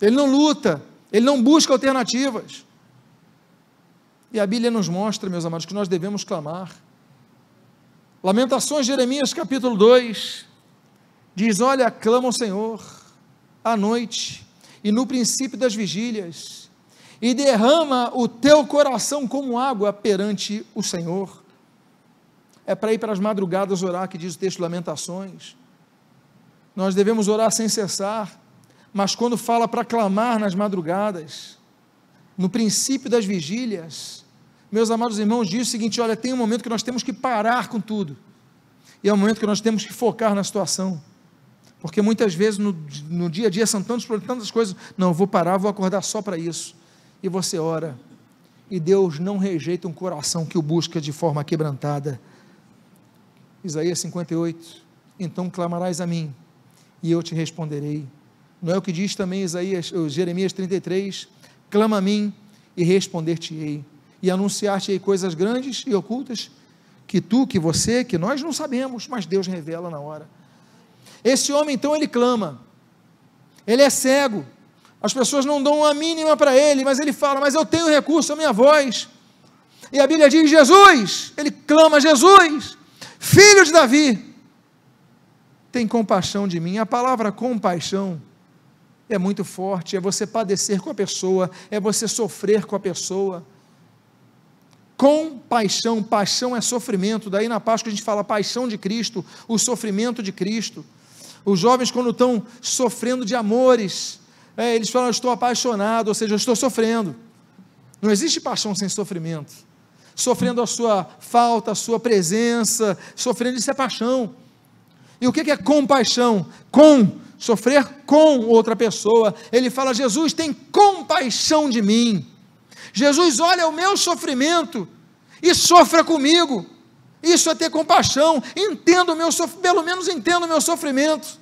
ele não luta, ele não busca alternativas. E a Bíblia nos mostra, meus amados, que nós devemos clamar. Lamentações, Jeremias capítulo 2, diz: Olha, clama ao Senhor à noite e no princípio das vigílias, e derrama o teu coração como água perante o Senhor. É para ir para as madrugadas orar, que diz o texto Lamentações. Nós devemos orar sem cessar, mas quando fala para clamar nas madrugadas, no princípio das vigílias, meus amados irmãos, diz o seguinte: olha, tem um momento que nós temos que parar com tudo, e é um momento que nós temos que focar na situação. Porque muitas vezes no, no dia a dia são tantos tantas coisas. Não, vou parar, vou acordar só para isso. E você ora. E Deus não rejeita um coração que o busca de forma quebrantada. Isaías 58. Então clamarás a mim, e eu te responderei. Não é o que diz também Isaías, Jeremias 33? Clama a mim e responder-te-ei, e anunciar-te-ei coisas grandes e ocultas que tu, que você, que nós não sabemos, mas Deus revela na hora. Esse homem, então, ele clama. Ele é cego. As pessoas não dão uma mínima para ele, mas ele fala: Mas eu tenho recurso, a minha voz. E a Bíblia diz: Jesus. Ele clama: Jesus, Filho de Davi, tem compaixão de mim. A palavra compaixão é muito forte, é você padecer com a pessoa, é você sofrer com a pessoa. Compaixão, paixão é sofrimento. Daí na Páscoa a gente fala paixão de Cristo, o sofrimento de Cristo. Os jovens, quando estão sofrendo de amores, é, eles falam, estou apaixonado, ou seja, eu estou sofrendo. Não existe paixão sem sofrimento. Sofrendo a sua falta, a sua presença, sofrendo isso é paixão. E o que é compaixão? Com, sofrer com outra pessoa. Ele fala: Jesus tem compaixão de mim. Jesus olha o meu sofrimento e sofra comigo. Isso é ter compaixão. Entenda o meu sofrimento, pelo menos entenda o meu sofrimento.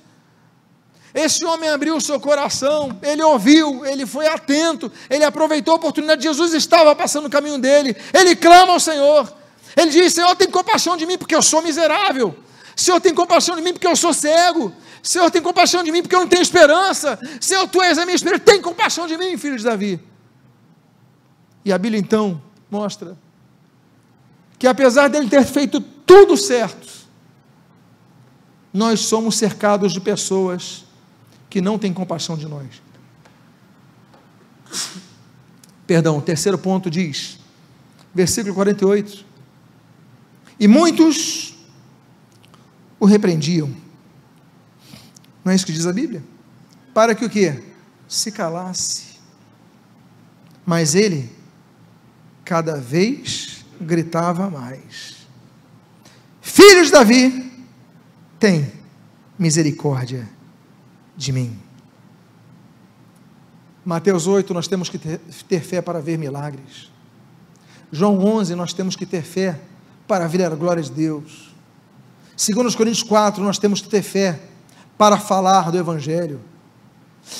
Esse homem abriu o seu coração, ele ouviu, ele foi atento, ele aproveitou a oportunidade. Jesus estava passando o caminho dele, ele clama ao Senhor. Ele diz: Senhor, tem compaixão de mim, porque eu sou miserável. Senhor, tem compaixão de mim, porque eu sou cego. Senhor, tem compaixão de mim, porque eu não tenho esperança. Senhor, tu és a minha esperança. Tem compaixão de mim, filho de Davi. E a Bíblia então mostra que apesar dele ter feito tudo certo, nós somos cercados de pessoas que não têm compaixão de nós. Perdão, o terceiro ponto diz, versículo 48: E muitos o repreendiam. Não é isso que diz a Bíblia? Para que o que? Se calasse. Mas ele, cada vez, gritava mais: Filhos de Davi, tem misericórdia de mim. Mateus 8, nós temos que ter, fé para ver milagres. João 11, nós temos que ter fé para ver a glória de Deus. Segundo os Coríntios 4, nós temos que ter fé para falar do Evangelho.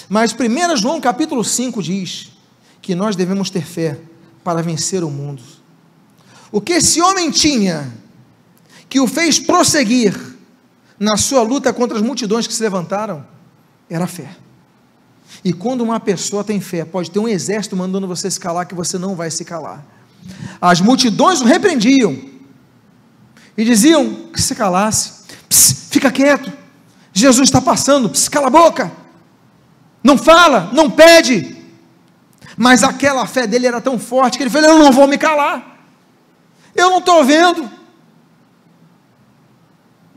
Mas 1 João capítulo 5 diz que nós devemos ter fé para vencer o mundo. O que esse homem tinha que o fez prosseguir na sua luta contra as multidões que se levantaram era fé. E quando uma pessoa tem fé, pode ter um exército mandando você se calar, que você não vai se calar. As multidões o repreendiam e diziam que se calasse, Pss, fica quieto, Jesus está passando, Pss, cala a boca, não fala, não pede. Mas aquela fé dele era tão forte que ele falou: Eu não vou me calar, eu não estou vendo,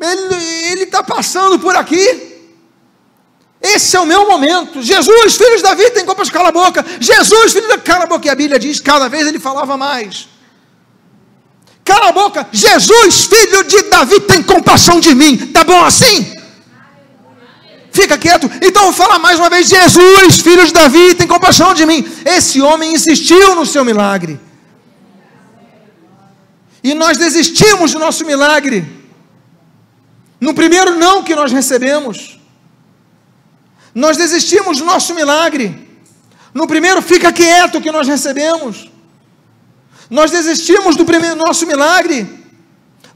ele está passando por aqui. Esse é o meu momento. Jesus, filho de Davi, tem culpa de cala a boca. Jesus, filho de cala a boca. E a Bíblia diz, cada vez ele falava mais. Cala a boca. Jesus, filho de Davi, tem compaixão de mim. Tá bom assim? Fica quieto. Então vou falar mais uma vez. Jesus, filho de Davi, tem compaixão de mim. Esse homem insistiu no seu milagre. E nós desistimos do nosso milagre. No primeiro não que nós recebemos. Nós desistimos do nosso milagre. No primeiro, fica quieto que nós recebemos. Nós desistimos do primeiro nosso milagre.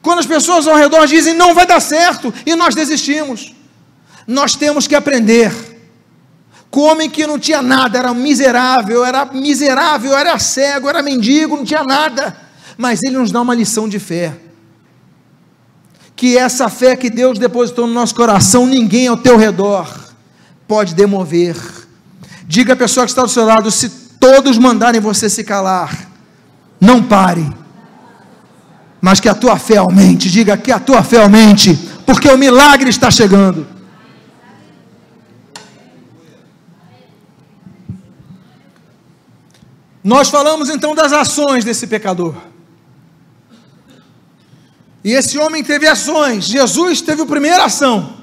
Quando as pessoas ao redor dizem não vai dar certo, e nós desistimos. Nós temos que aprender. Com o homem que não tinha nada, era miserável, era miserável, era cego, era mendigo, não tinha nada. Mas ele nos dá uma lição de fé. Que essa fé que Deus depositou no nosso coração, ninguém ao teu redor pode demover. Diga à pessoa que está do seu lado: se todos mandarem você se calar, não pare, mas que a tua fé aumente. Diga que a tua fé aumente, porque o milagre está chegando. Nós falamos então das ações desse pecador. E esse homem teve ações. Jesus teve a primeira ação.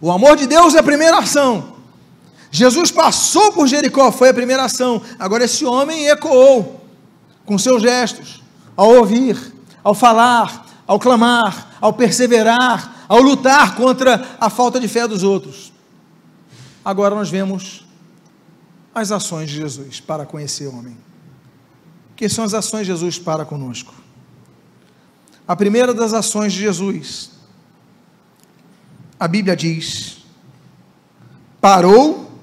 O amor de Deus é a primeira ação. Jesus passou por Jericó, foi a primeira ação. Agora esse homem ecoou com seus gestos, ao ouvir, ao falar, ao clamar, ao perseverar, ao lutar contra a falta de fé dos outros. Agora nós vemos as ações de Jesus para conhecer o homem. Que são as ações de Jesus para conosco? A primeira das ações de Jesus a Bíblia diz: parou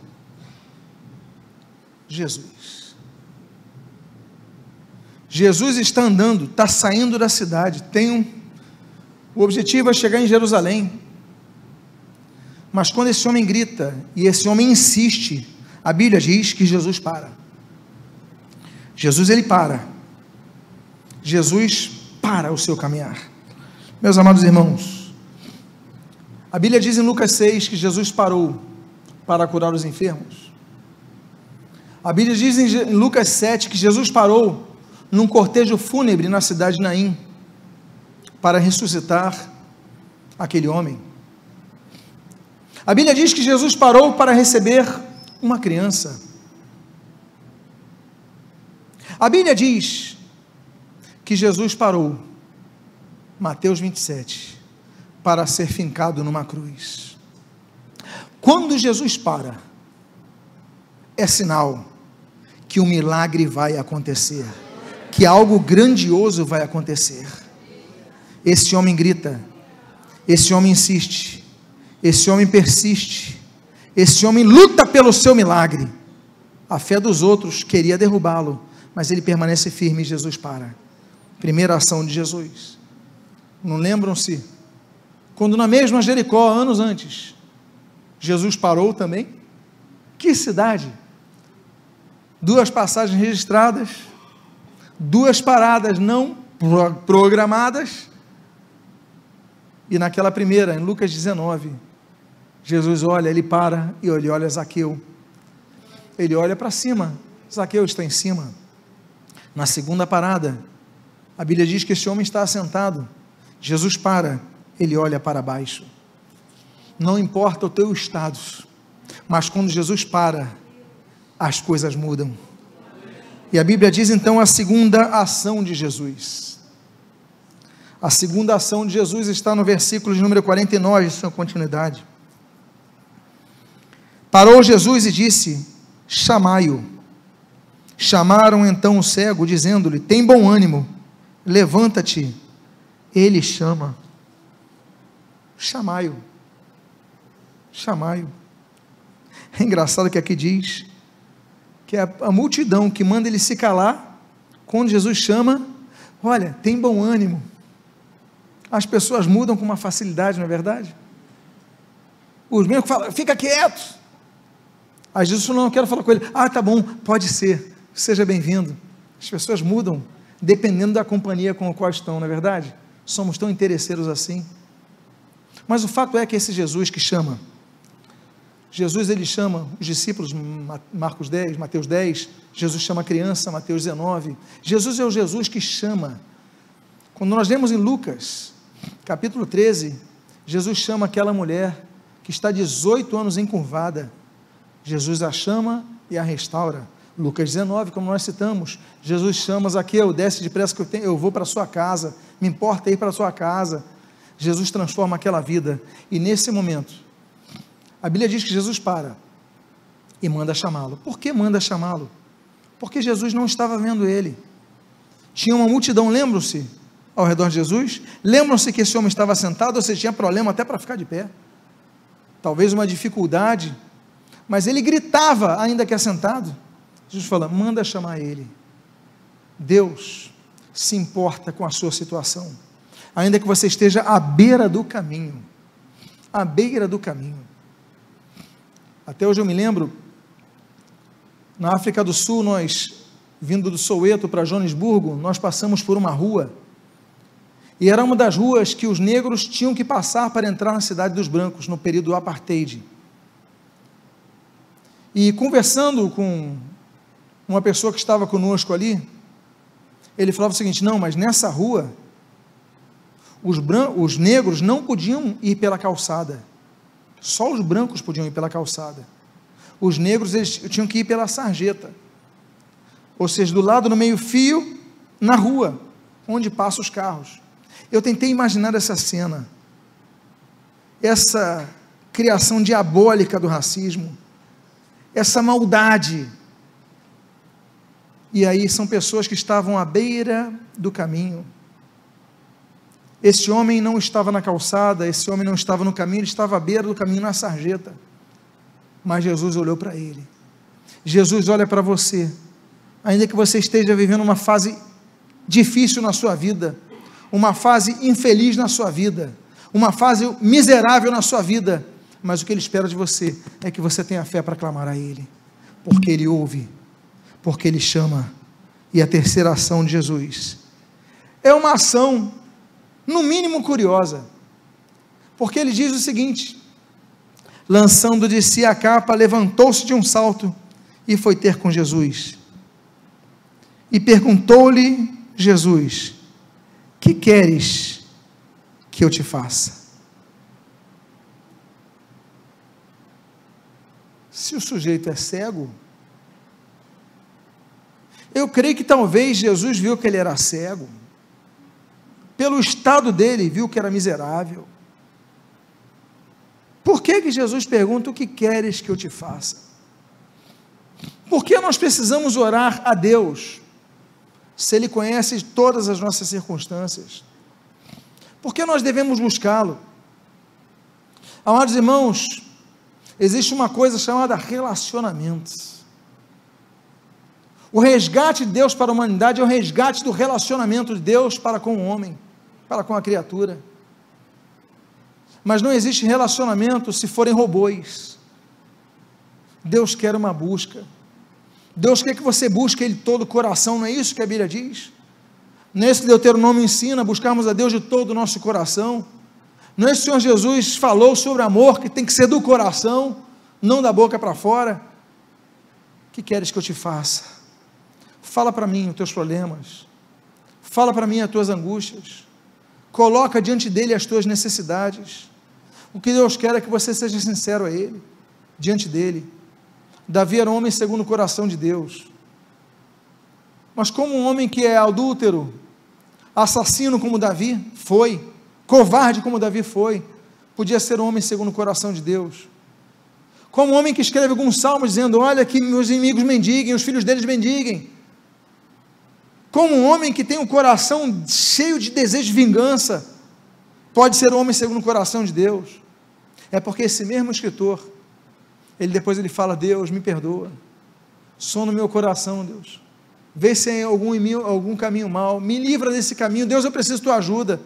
Jesus. Jesus está andando, está saindo da cidade. Tem um, O objetivo é chegar em Jerusalém. Mas quando esse homem grita e esse homem insiste, a Bíblia diz que Jesus para. Jesus ele para. Jesus para o seu caminhar. Meus amados irmãos, a Bíblia diz em Lucas 6 que Jesus parou para curar os enfermos. A Bíblia diz em Lucas 7 que Jesus parou num cortejo fúnebre na cidade de Naim para ressuscitar aquele homem. A Bíblia diz que Jesus parou para receber uma criança. A Bíblia diz que Jesus parou, Mateus 27, para ser fincado numa cruz. Quando Jesus para, é sinal que um milagre vai acontecer, que algo grandioso vai acontecer. Esse homem grita, esse homem insiste, esse homem persiste, esse homem luta pelo seu milagre. A fé dos outros queria derrubá-lo, mas ele permanece firme e Jesus para. Primeira ação de Jesus. Não lembram-se? Quando na mesma Jericó, anos antes, Jesus parou também? Que cidade? Duas passagens registradas, duas paradas não programadas, e naquela primeira, em Lucas 19, Jesus olha, ele para e ele olha Zaqueu. Ele olha para cima, Zaqueu está em cima. Na segunda parada, a Bíblia diz que esse homem está assentado. Jesus para, ele olha para baixo. Não importa o teu estado, mas quando Jesus para, as coisas mudam. E a Bíblia diz então a segunda ação de Jesus. A segunda ação de Jesus está no versículo de número 49, sua continuidade. Parou Jesus e disse: Chamai-o. Chamaram então o cego, dizendo-lhe: Tem bom ânimo, levanta-te. Ele chama. Chamai-o. Chamai-o. É engraçado que aqui diz que é a multidão que manda ele se calar, quando Jesus chama, olha, tem bom ânimo as pessoas mudam com uma facilidade, não é verdade? Os médicos falam, fica quieto. Aí Jesus falou, não, eu quero falar com ele. Ah, tá bom, pode ser, seja bem-vindo. As pessoas mudam dependendo da companhia com a qual estão, não é verdade? Somos tão interesseiros assim. Mas o fato é que esse Jesus que chama, Jesus ele chama os discípulos, Marcos 10, Mateus 10, Jesus chama a criança, Mateus 19. Jesus é o Jesus que chama. Quando nós lemos em Lucas, capítulo 13, Jesus chama aquela mulher que está 18 anos encurvada. Jesus a chama e a restaura. Lucas 19, como nós citamos, Jesus chama Zaqueu, desce depressa que eu, tenho, eu vou para a sua casa, me importa ir para a sua casa. Jesus transforma aquela vida, e nesse momento, a Bíblia diz que Jesus para e manda chamá-lo. Por que manda chamá-lo? Porque Jesus não estava vendo ele. Tinha uma multidão, lembram-se? ao redor de Jesus. Lembram-se que esse homem estava sentado, ou seja, tinha problema até para ficar de pé. Talvez uma dificuldade, mas ele gritava, ainda que assentado. Jesus fala: manda chamar ele. Deus se importa com a sua situação, ainda que você esteja à beira do caminho. À beira do caminho. Até hoje eu me lembro, na África do Sul, nós, vindo do Soweto para Joanesburgo, nós passamos por uma rua e era uma das ruas que os negros tinham que passar para entrar na cidade dos brancos, no período do apartheid. E conversando com uma pessoa que estava conosco ali, ele falava o seguinte: não, mas nessa rua, os, os negros não podiam ir pela calçada, só os brancos podiam ir pela calçada. Os negros eles tinham que ir pela sarjeta, ou seja, do lado no meio-fio, na rua, onde passam os carros. Eu tentei imaginar essa cena, essa criação diabólica do racismo, essa maldade. E aí são pessoas que estavam à beira do caminho. Esse homem não estava na calçada, esse homem não estava no caminho, ele estava à beira do caminho na sarjeta. Mas Jesus olhou para ele. Jesus olha para você, ainda que você esteja vivendo uma fase difícil na sua vida, uma fase infeliz na sua vida, uma fase miserável na sua vida, mas o que Ele espera de você é que você tenha fé para clamar a Ele, porque Ele ouve, porque Ele chama. E a terceira ação de Jesus é uma ação, no mínimo curiosa, porque Ele diz o seguinte: lançando de si a capa, levantou-se de um salto e foi ter com Jesus. E perguntou-lhe Jesus: Que queres que eu te faça? Se o sujeito é cego, eu creio que talvez Jesus viu que ele era cego, pelo estado dele, viu que era miserável. Por que, que Jesus pergunta: O que queres que eu te faça? Por que nós precisamos orar a Deus, se Ele conhece todas as nossas circunstâncias? Por que nós devemos buscá-lo? Amados irmãos, existe uma coisa chamada relacionamentos. O resgate de Deus para a humanidade é o resgate do relacionamento de Deus para com o homem, para com a criatura. Mas não existe relacionamento se forem robôs. Deus quer uma busca. Deus quer que você busque Ele todo o coração, não é isso que a Bíblia diz? Nesse Deuteronômio ensina buscarmos a Deus de todo o nosso coração. Não é que o Senhor Jesus falou sobre amor que tem que ser do coração, não da boca para fora? O que queres que eu te faça? Fala para mim os teus problemas. Fala para mim as tuas angústias. Coloca diante dele as tuas necessidades. O que Deus quer é que você seja sincero a Ele, diante dele. Davi era um homem segundo o coração de Deus. Mas como um homem que é adúltero, assassino como Davi foi, covarde como Davi foi, podia ser um homem segundo o coração de Deus. Como um homem que escreve alguns salmos dizendo: Olha, que meus inimigos mendiguem, os filhos deles mendiguem. Como um homem que tem um coração cheio de desejo de vingança, pode ser um homem segundo o coração de Deus. É porque esse mesmo escritor, ele depois ele fala: Deus, me perdoa, som no meu coração, Deus. Vê se tem algum, algum caminho mal, me livra desse caminho, Deus, eu preciso da tua ajuda,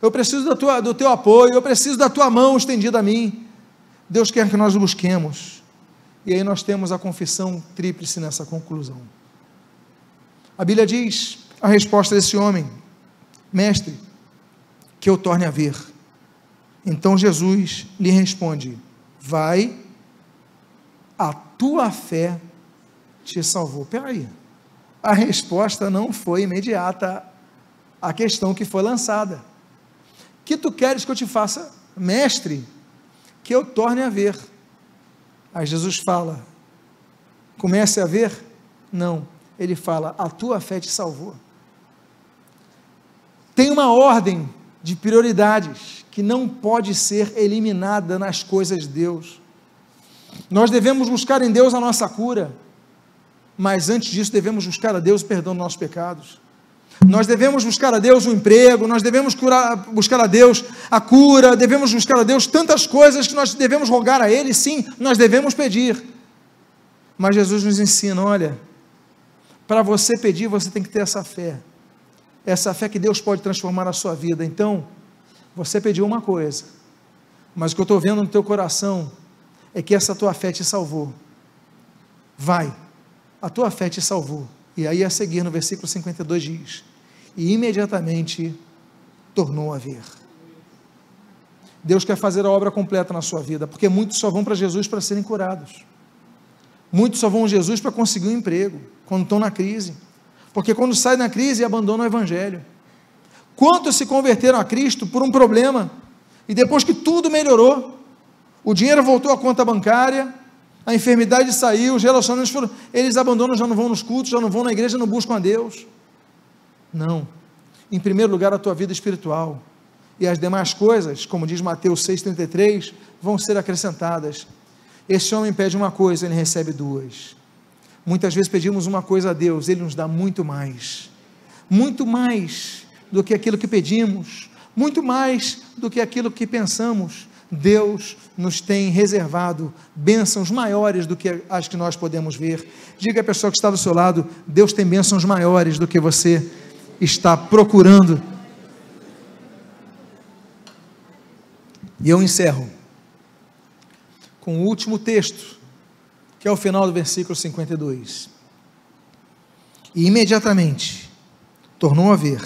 eu preciso tua, do teu apoio, eu preciso da tua mão estendida a mim. Deus quer que nós o busquemos, e aí nós temos a confissão tríplice nessa conclusão. A Bíblia diz a resposta desse homem: Mestre, que eu torne a ver. Então Jesus lhe responde: Vai, a tua fé te salvou. Peraí, a resposta não foi imediata à questão que foi lançada. Que tu queres que eu te faça, mestre, que eu torne a ver? Aí Jesus fala: Comece a ver? Não. Ele fala: A tua fé te salvou. Tem uma ordem de prioridades que não pode ser eliminada nas coisas de Deus. Nós devemos buscar em Deus a nossa cura, mas antes disso devemos buscar a Deus o perdão dos nossos pecados. Nós devemos buscar a Deus o emprego, nós devemos curar, buscar a Deus a cura, devemos buscar a Deus tantas coisas que nós devemos rogar a Ele, sim, nós devemos pedir. Mas Jesus nos ensina: olha, para você pedir, você tem que ter essa fé, essa fé que Deus pode transformar a sua vida. Então, você pediu uma coisa, mas o que eu estou vendo no teu coração é que essa tua fé te salvou. Vai, a tua fé te salvou. E aí a seguir no versículo 52 diz: E imediatamente tornou a ver. Deus quer fazer a obra completa na sua vida, porque muitos só vão para Jesus para serem curados. Muitos só vão a Jesus para conseguir um emprego, quando estão na crise. Porque quando saem da crise, abandonam o Evangelho. Quantos se converteram a Cristo por um problema e depois que tudo melhorou, o dinheiro voltou à conta bancária, a enfermidade saiu, os relacionamentos foram. Eles abandonam, já não vão nos cultos, já não vão na igreja, não buscam a Deus. Não. Em primeiro lugar, a tua vida espiritual. E as demais coisas, como diz Mateus 6,33, vão ser acrescentadas. Esse homem pede uma coisa, ele recebe duas. Muitas vezes pedimos uma coisa a Deus, Ele nos dá muito mais. Muito mais do que aquilo que pedimos, muito mais do que aquilo que pensamos. Deus nos tem reservado bênçãos maiores do que as que nós podemos ver. Diga à pessoa que está do seu lado: Deus tem bênçãos maiores do que você está procurando. E eu encerro com o último texto que é o final do versículo 52. E imediatamente tornou a ver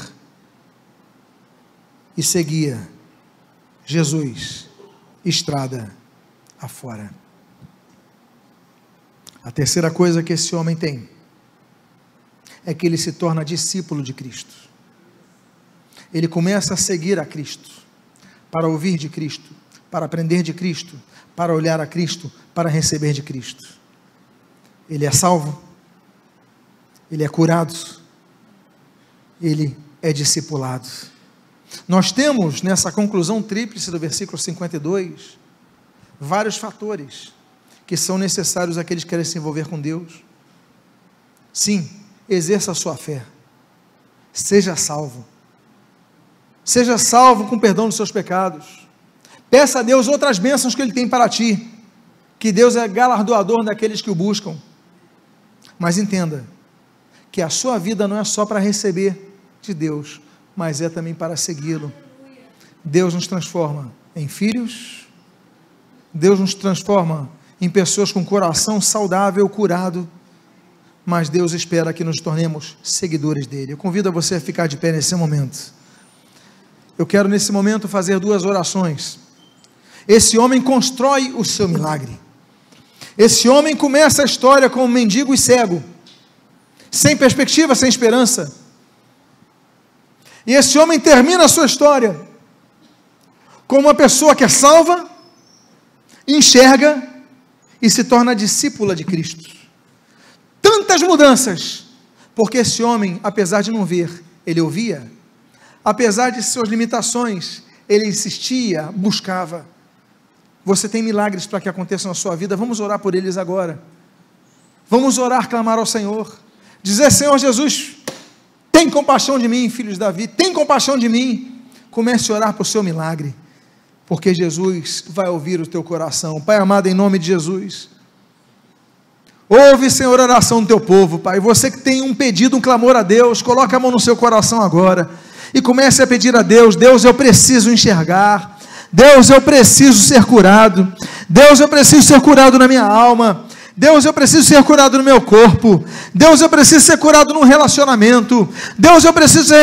e seguia Jesus estrada afora. A terceira coisa que esse homem tem é que ele se torna discípulo de Cristo. Ele começa a seguir a Cristo, para ouvir de Cristo, para aprender de Cristo, para olhar a Cristo, para receber de Cristo. Ele é salvo, ele é curado, ele é discipulado. Nós temos nessa conclusão tríplice do versículo 52 vários fatores que são necessários àqueles que querem se envolver com Deus. Sim, exerça a sua fé. Seja salvo. Seja salvo com perdão dos seus pecados. Peça a Deus outras bênçãos que Ele tem para ti. Que Deus é galardoador daqueles que o buscam. Mas entenda que a sua vida não é só para receber de Deus, mas é também para segui-lo. Deus nos transforma em filhos, Deus nos transforma em pessoas com coração saudável, curado, mas Deus espera que nos tornemos seguidores dele. Eu convido a você a ficar de pé nesse momento. Eu quero nesse momento fazer duas orações. Esse homem constrói o seu milagre. Esse homem começa a história como mendigo e cego, sem perspectiva, sem esperança. E esse homem termina a sua história como uma pessoa que é salva, enxerga e se torna discípula de Cristo. Tantas mudanças, porque esse homem, apesar de não ver, ele ouvia, apesar de suas limitações, ele insistia, buscava. Você tem milagres para que aconteçam na sua vida, vamos orar por eles agora. Vamos orar, clamar ao Senhor, dizer: Senhor Jesus, tem compaixão de mim, filho de Davi, tem compaixão de mim. Comece a orar por seu milagre porque Jesus vai ouvir o teu coração. Pai amado, em nome de Jesus. Ouve, Senhor, a oração do teu povo, Pai. Você que tem um pedido, um clamor a Deus, coloque a mão no seu coração agora e comece a pedir a Deus: Deus, eu preciso enxergar. Deus, eu preciso ser curado. Deus, eu preciso ser curado na minha alma. Deus, eu preciso ser curado no meu corpo. Deus, eu preciso ser curado no relacionamento. Deus, eu preciso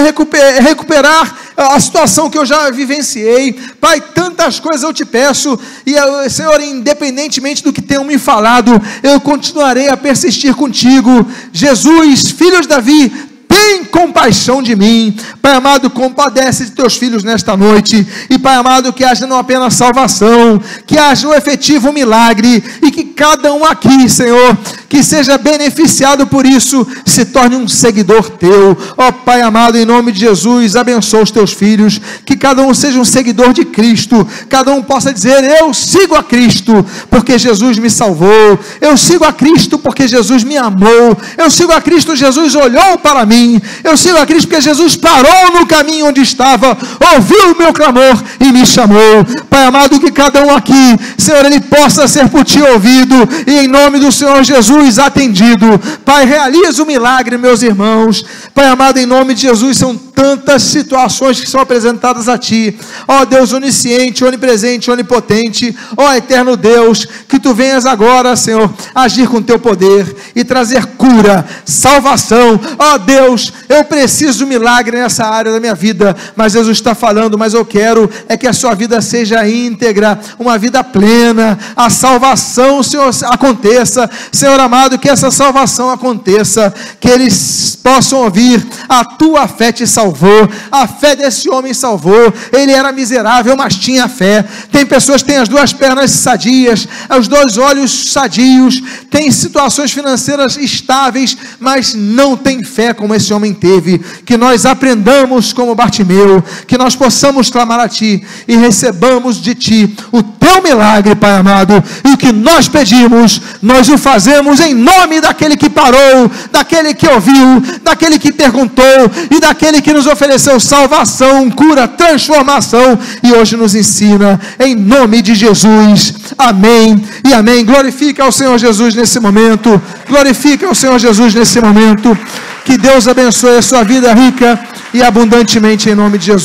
recuperar a situação que eu já vivenciei. Pai, tantas coisas eu te peço. E, Senhor, independentemente do que tenham me falado, eu continuarei a persistir contigo. Jesus, filho de Davi, tem compaixão de mim. Pai amado, compadece de teus filhos nesta noite. E Pai amado, que haja não apenas salvação, que haja um efetivo milagre e que cada um aqui, Senhor, que seja beneficiado por isso, se torne um seguidor teu. Ó oh, Pai amado, em nome de Jesus, abençoa os teus filhos, que cada um seja um seguidor de Cristo, cada um possa dizer: Eu sigo a Cristo, porque Jesus me salvou, eu sigo a Cristo, porque Jesus me amou, eu sigo a Cristo, Jesus olhou para mim, eu sigo a Cristo, porque Jesus parou no caminho onde estava, ouviu o meu clamor e me chamou. Pai amado, que cada um aqui, Senhor, ele possa ser por ti ouvido, e em nome do Senhor Jesus Jesus atendido. Pai, realiza o milagre, meus irmãos. Pai amado, em nome de Jesus, são tantas situações que são apresentadas a Ti. Ó Deus onisciente, onipresente, onipotente. Ó eterno Deus, que Tu venhas agora, Senhor, agir com Teu poder e trazer cura, salvação. Ó Deus, eu preciso de um milagre nessa área da minha vida, mas Jesus está falando, mas eu quero é que a sua vida seja íntegra, uma vida plena, a salvação, Senhor, aconteça. Senhor amado, que essa salvação aconteça, que eles possam ouvir a tua fé te salvou, a fé desse homem salvou. Ele era miserável, mas tinha fé. Tem pessoas que têm as duas pernas sadias, os dois olhos sadios, tem situações financeiras estáveis, mas não tem fé como esse homem teve. Que nós aprendamos como Bartimeu, que nós possamos clamar a Ti e recebamos de Ti o Teu milagre, Pai amado. E o que nós pedimos, nós o fazemos em nome daquele que parou, daquele que ouviu, daquele que perguntou e daquele que nos ofereceu salvação, cura, transformação e hoje nos ensina em nome de Jesus. Amém e amém. Glorifica ao Senhor Jesus nesse momento. Glorifica ao Senhor Jesus nesse momento. Que Deus abençoe a sua vida rica e abundantemente em nome de Jesus.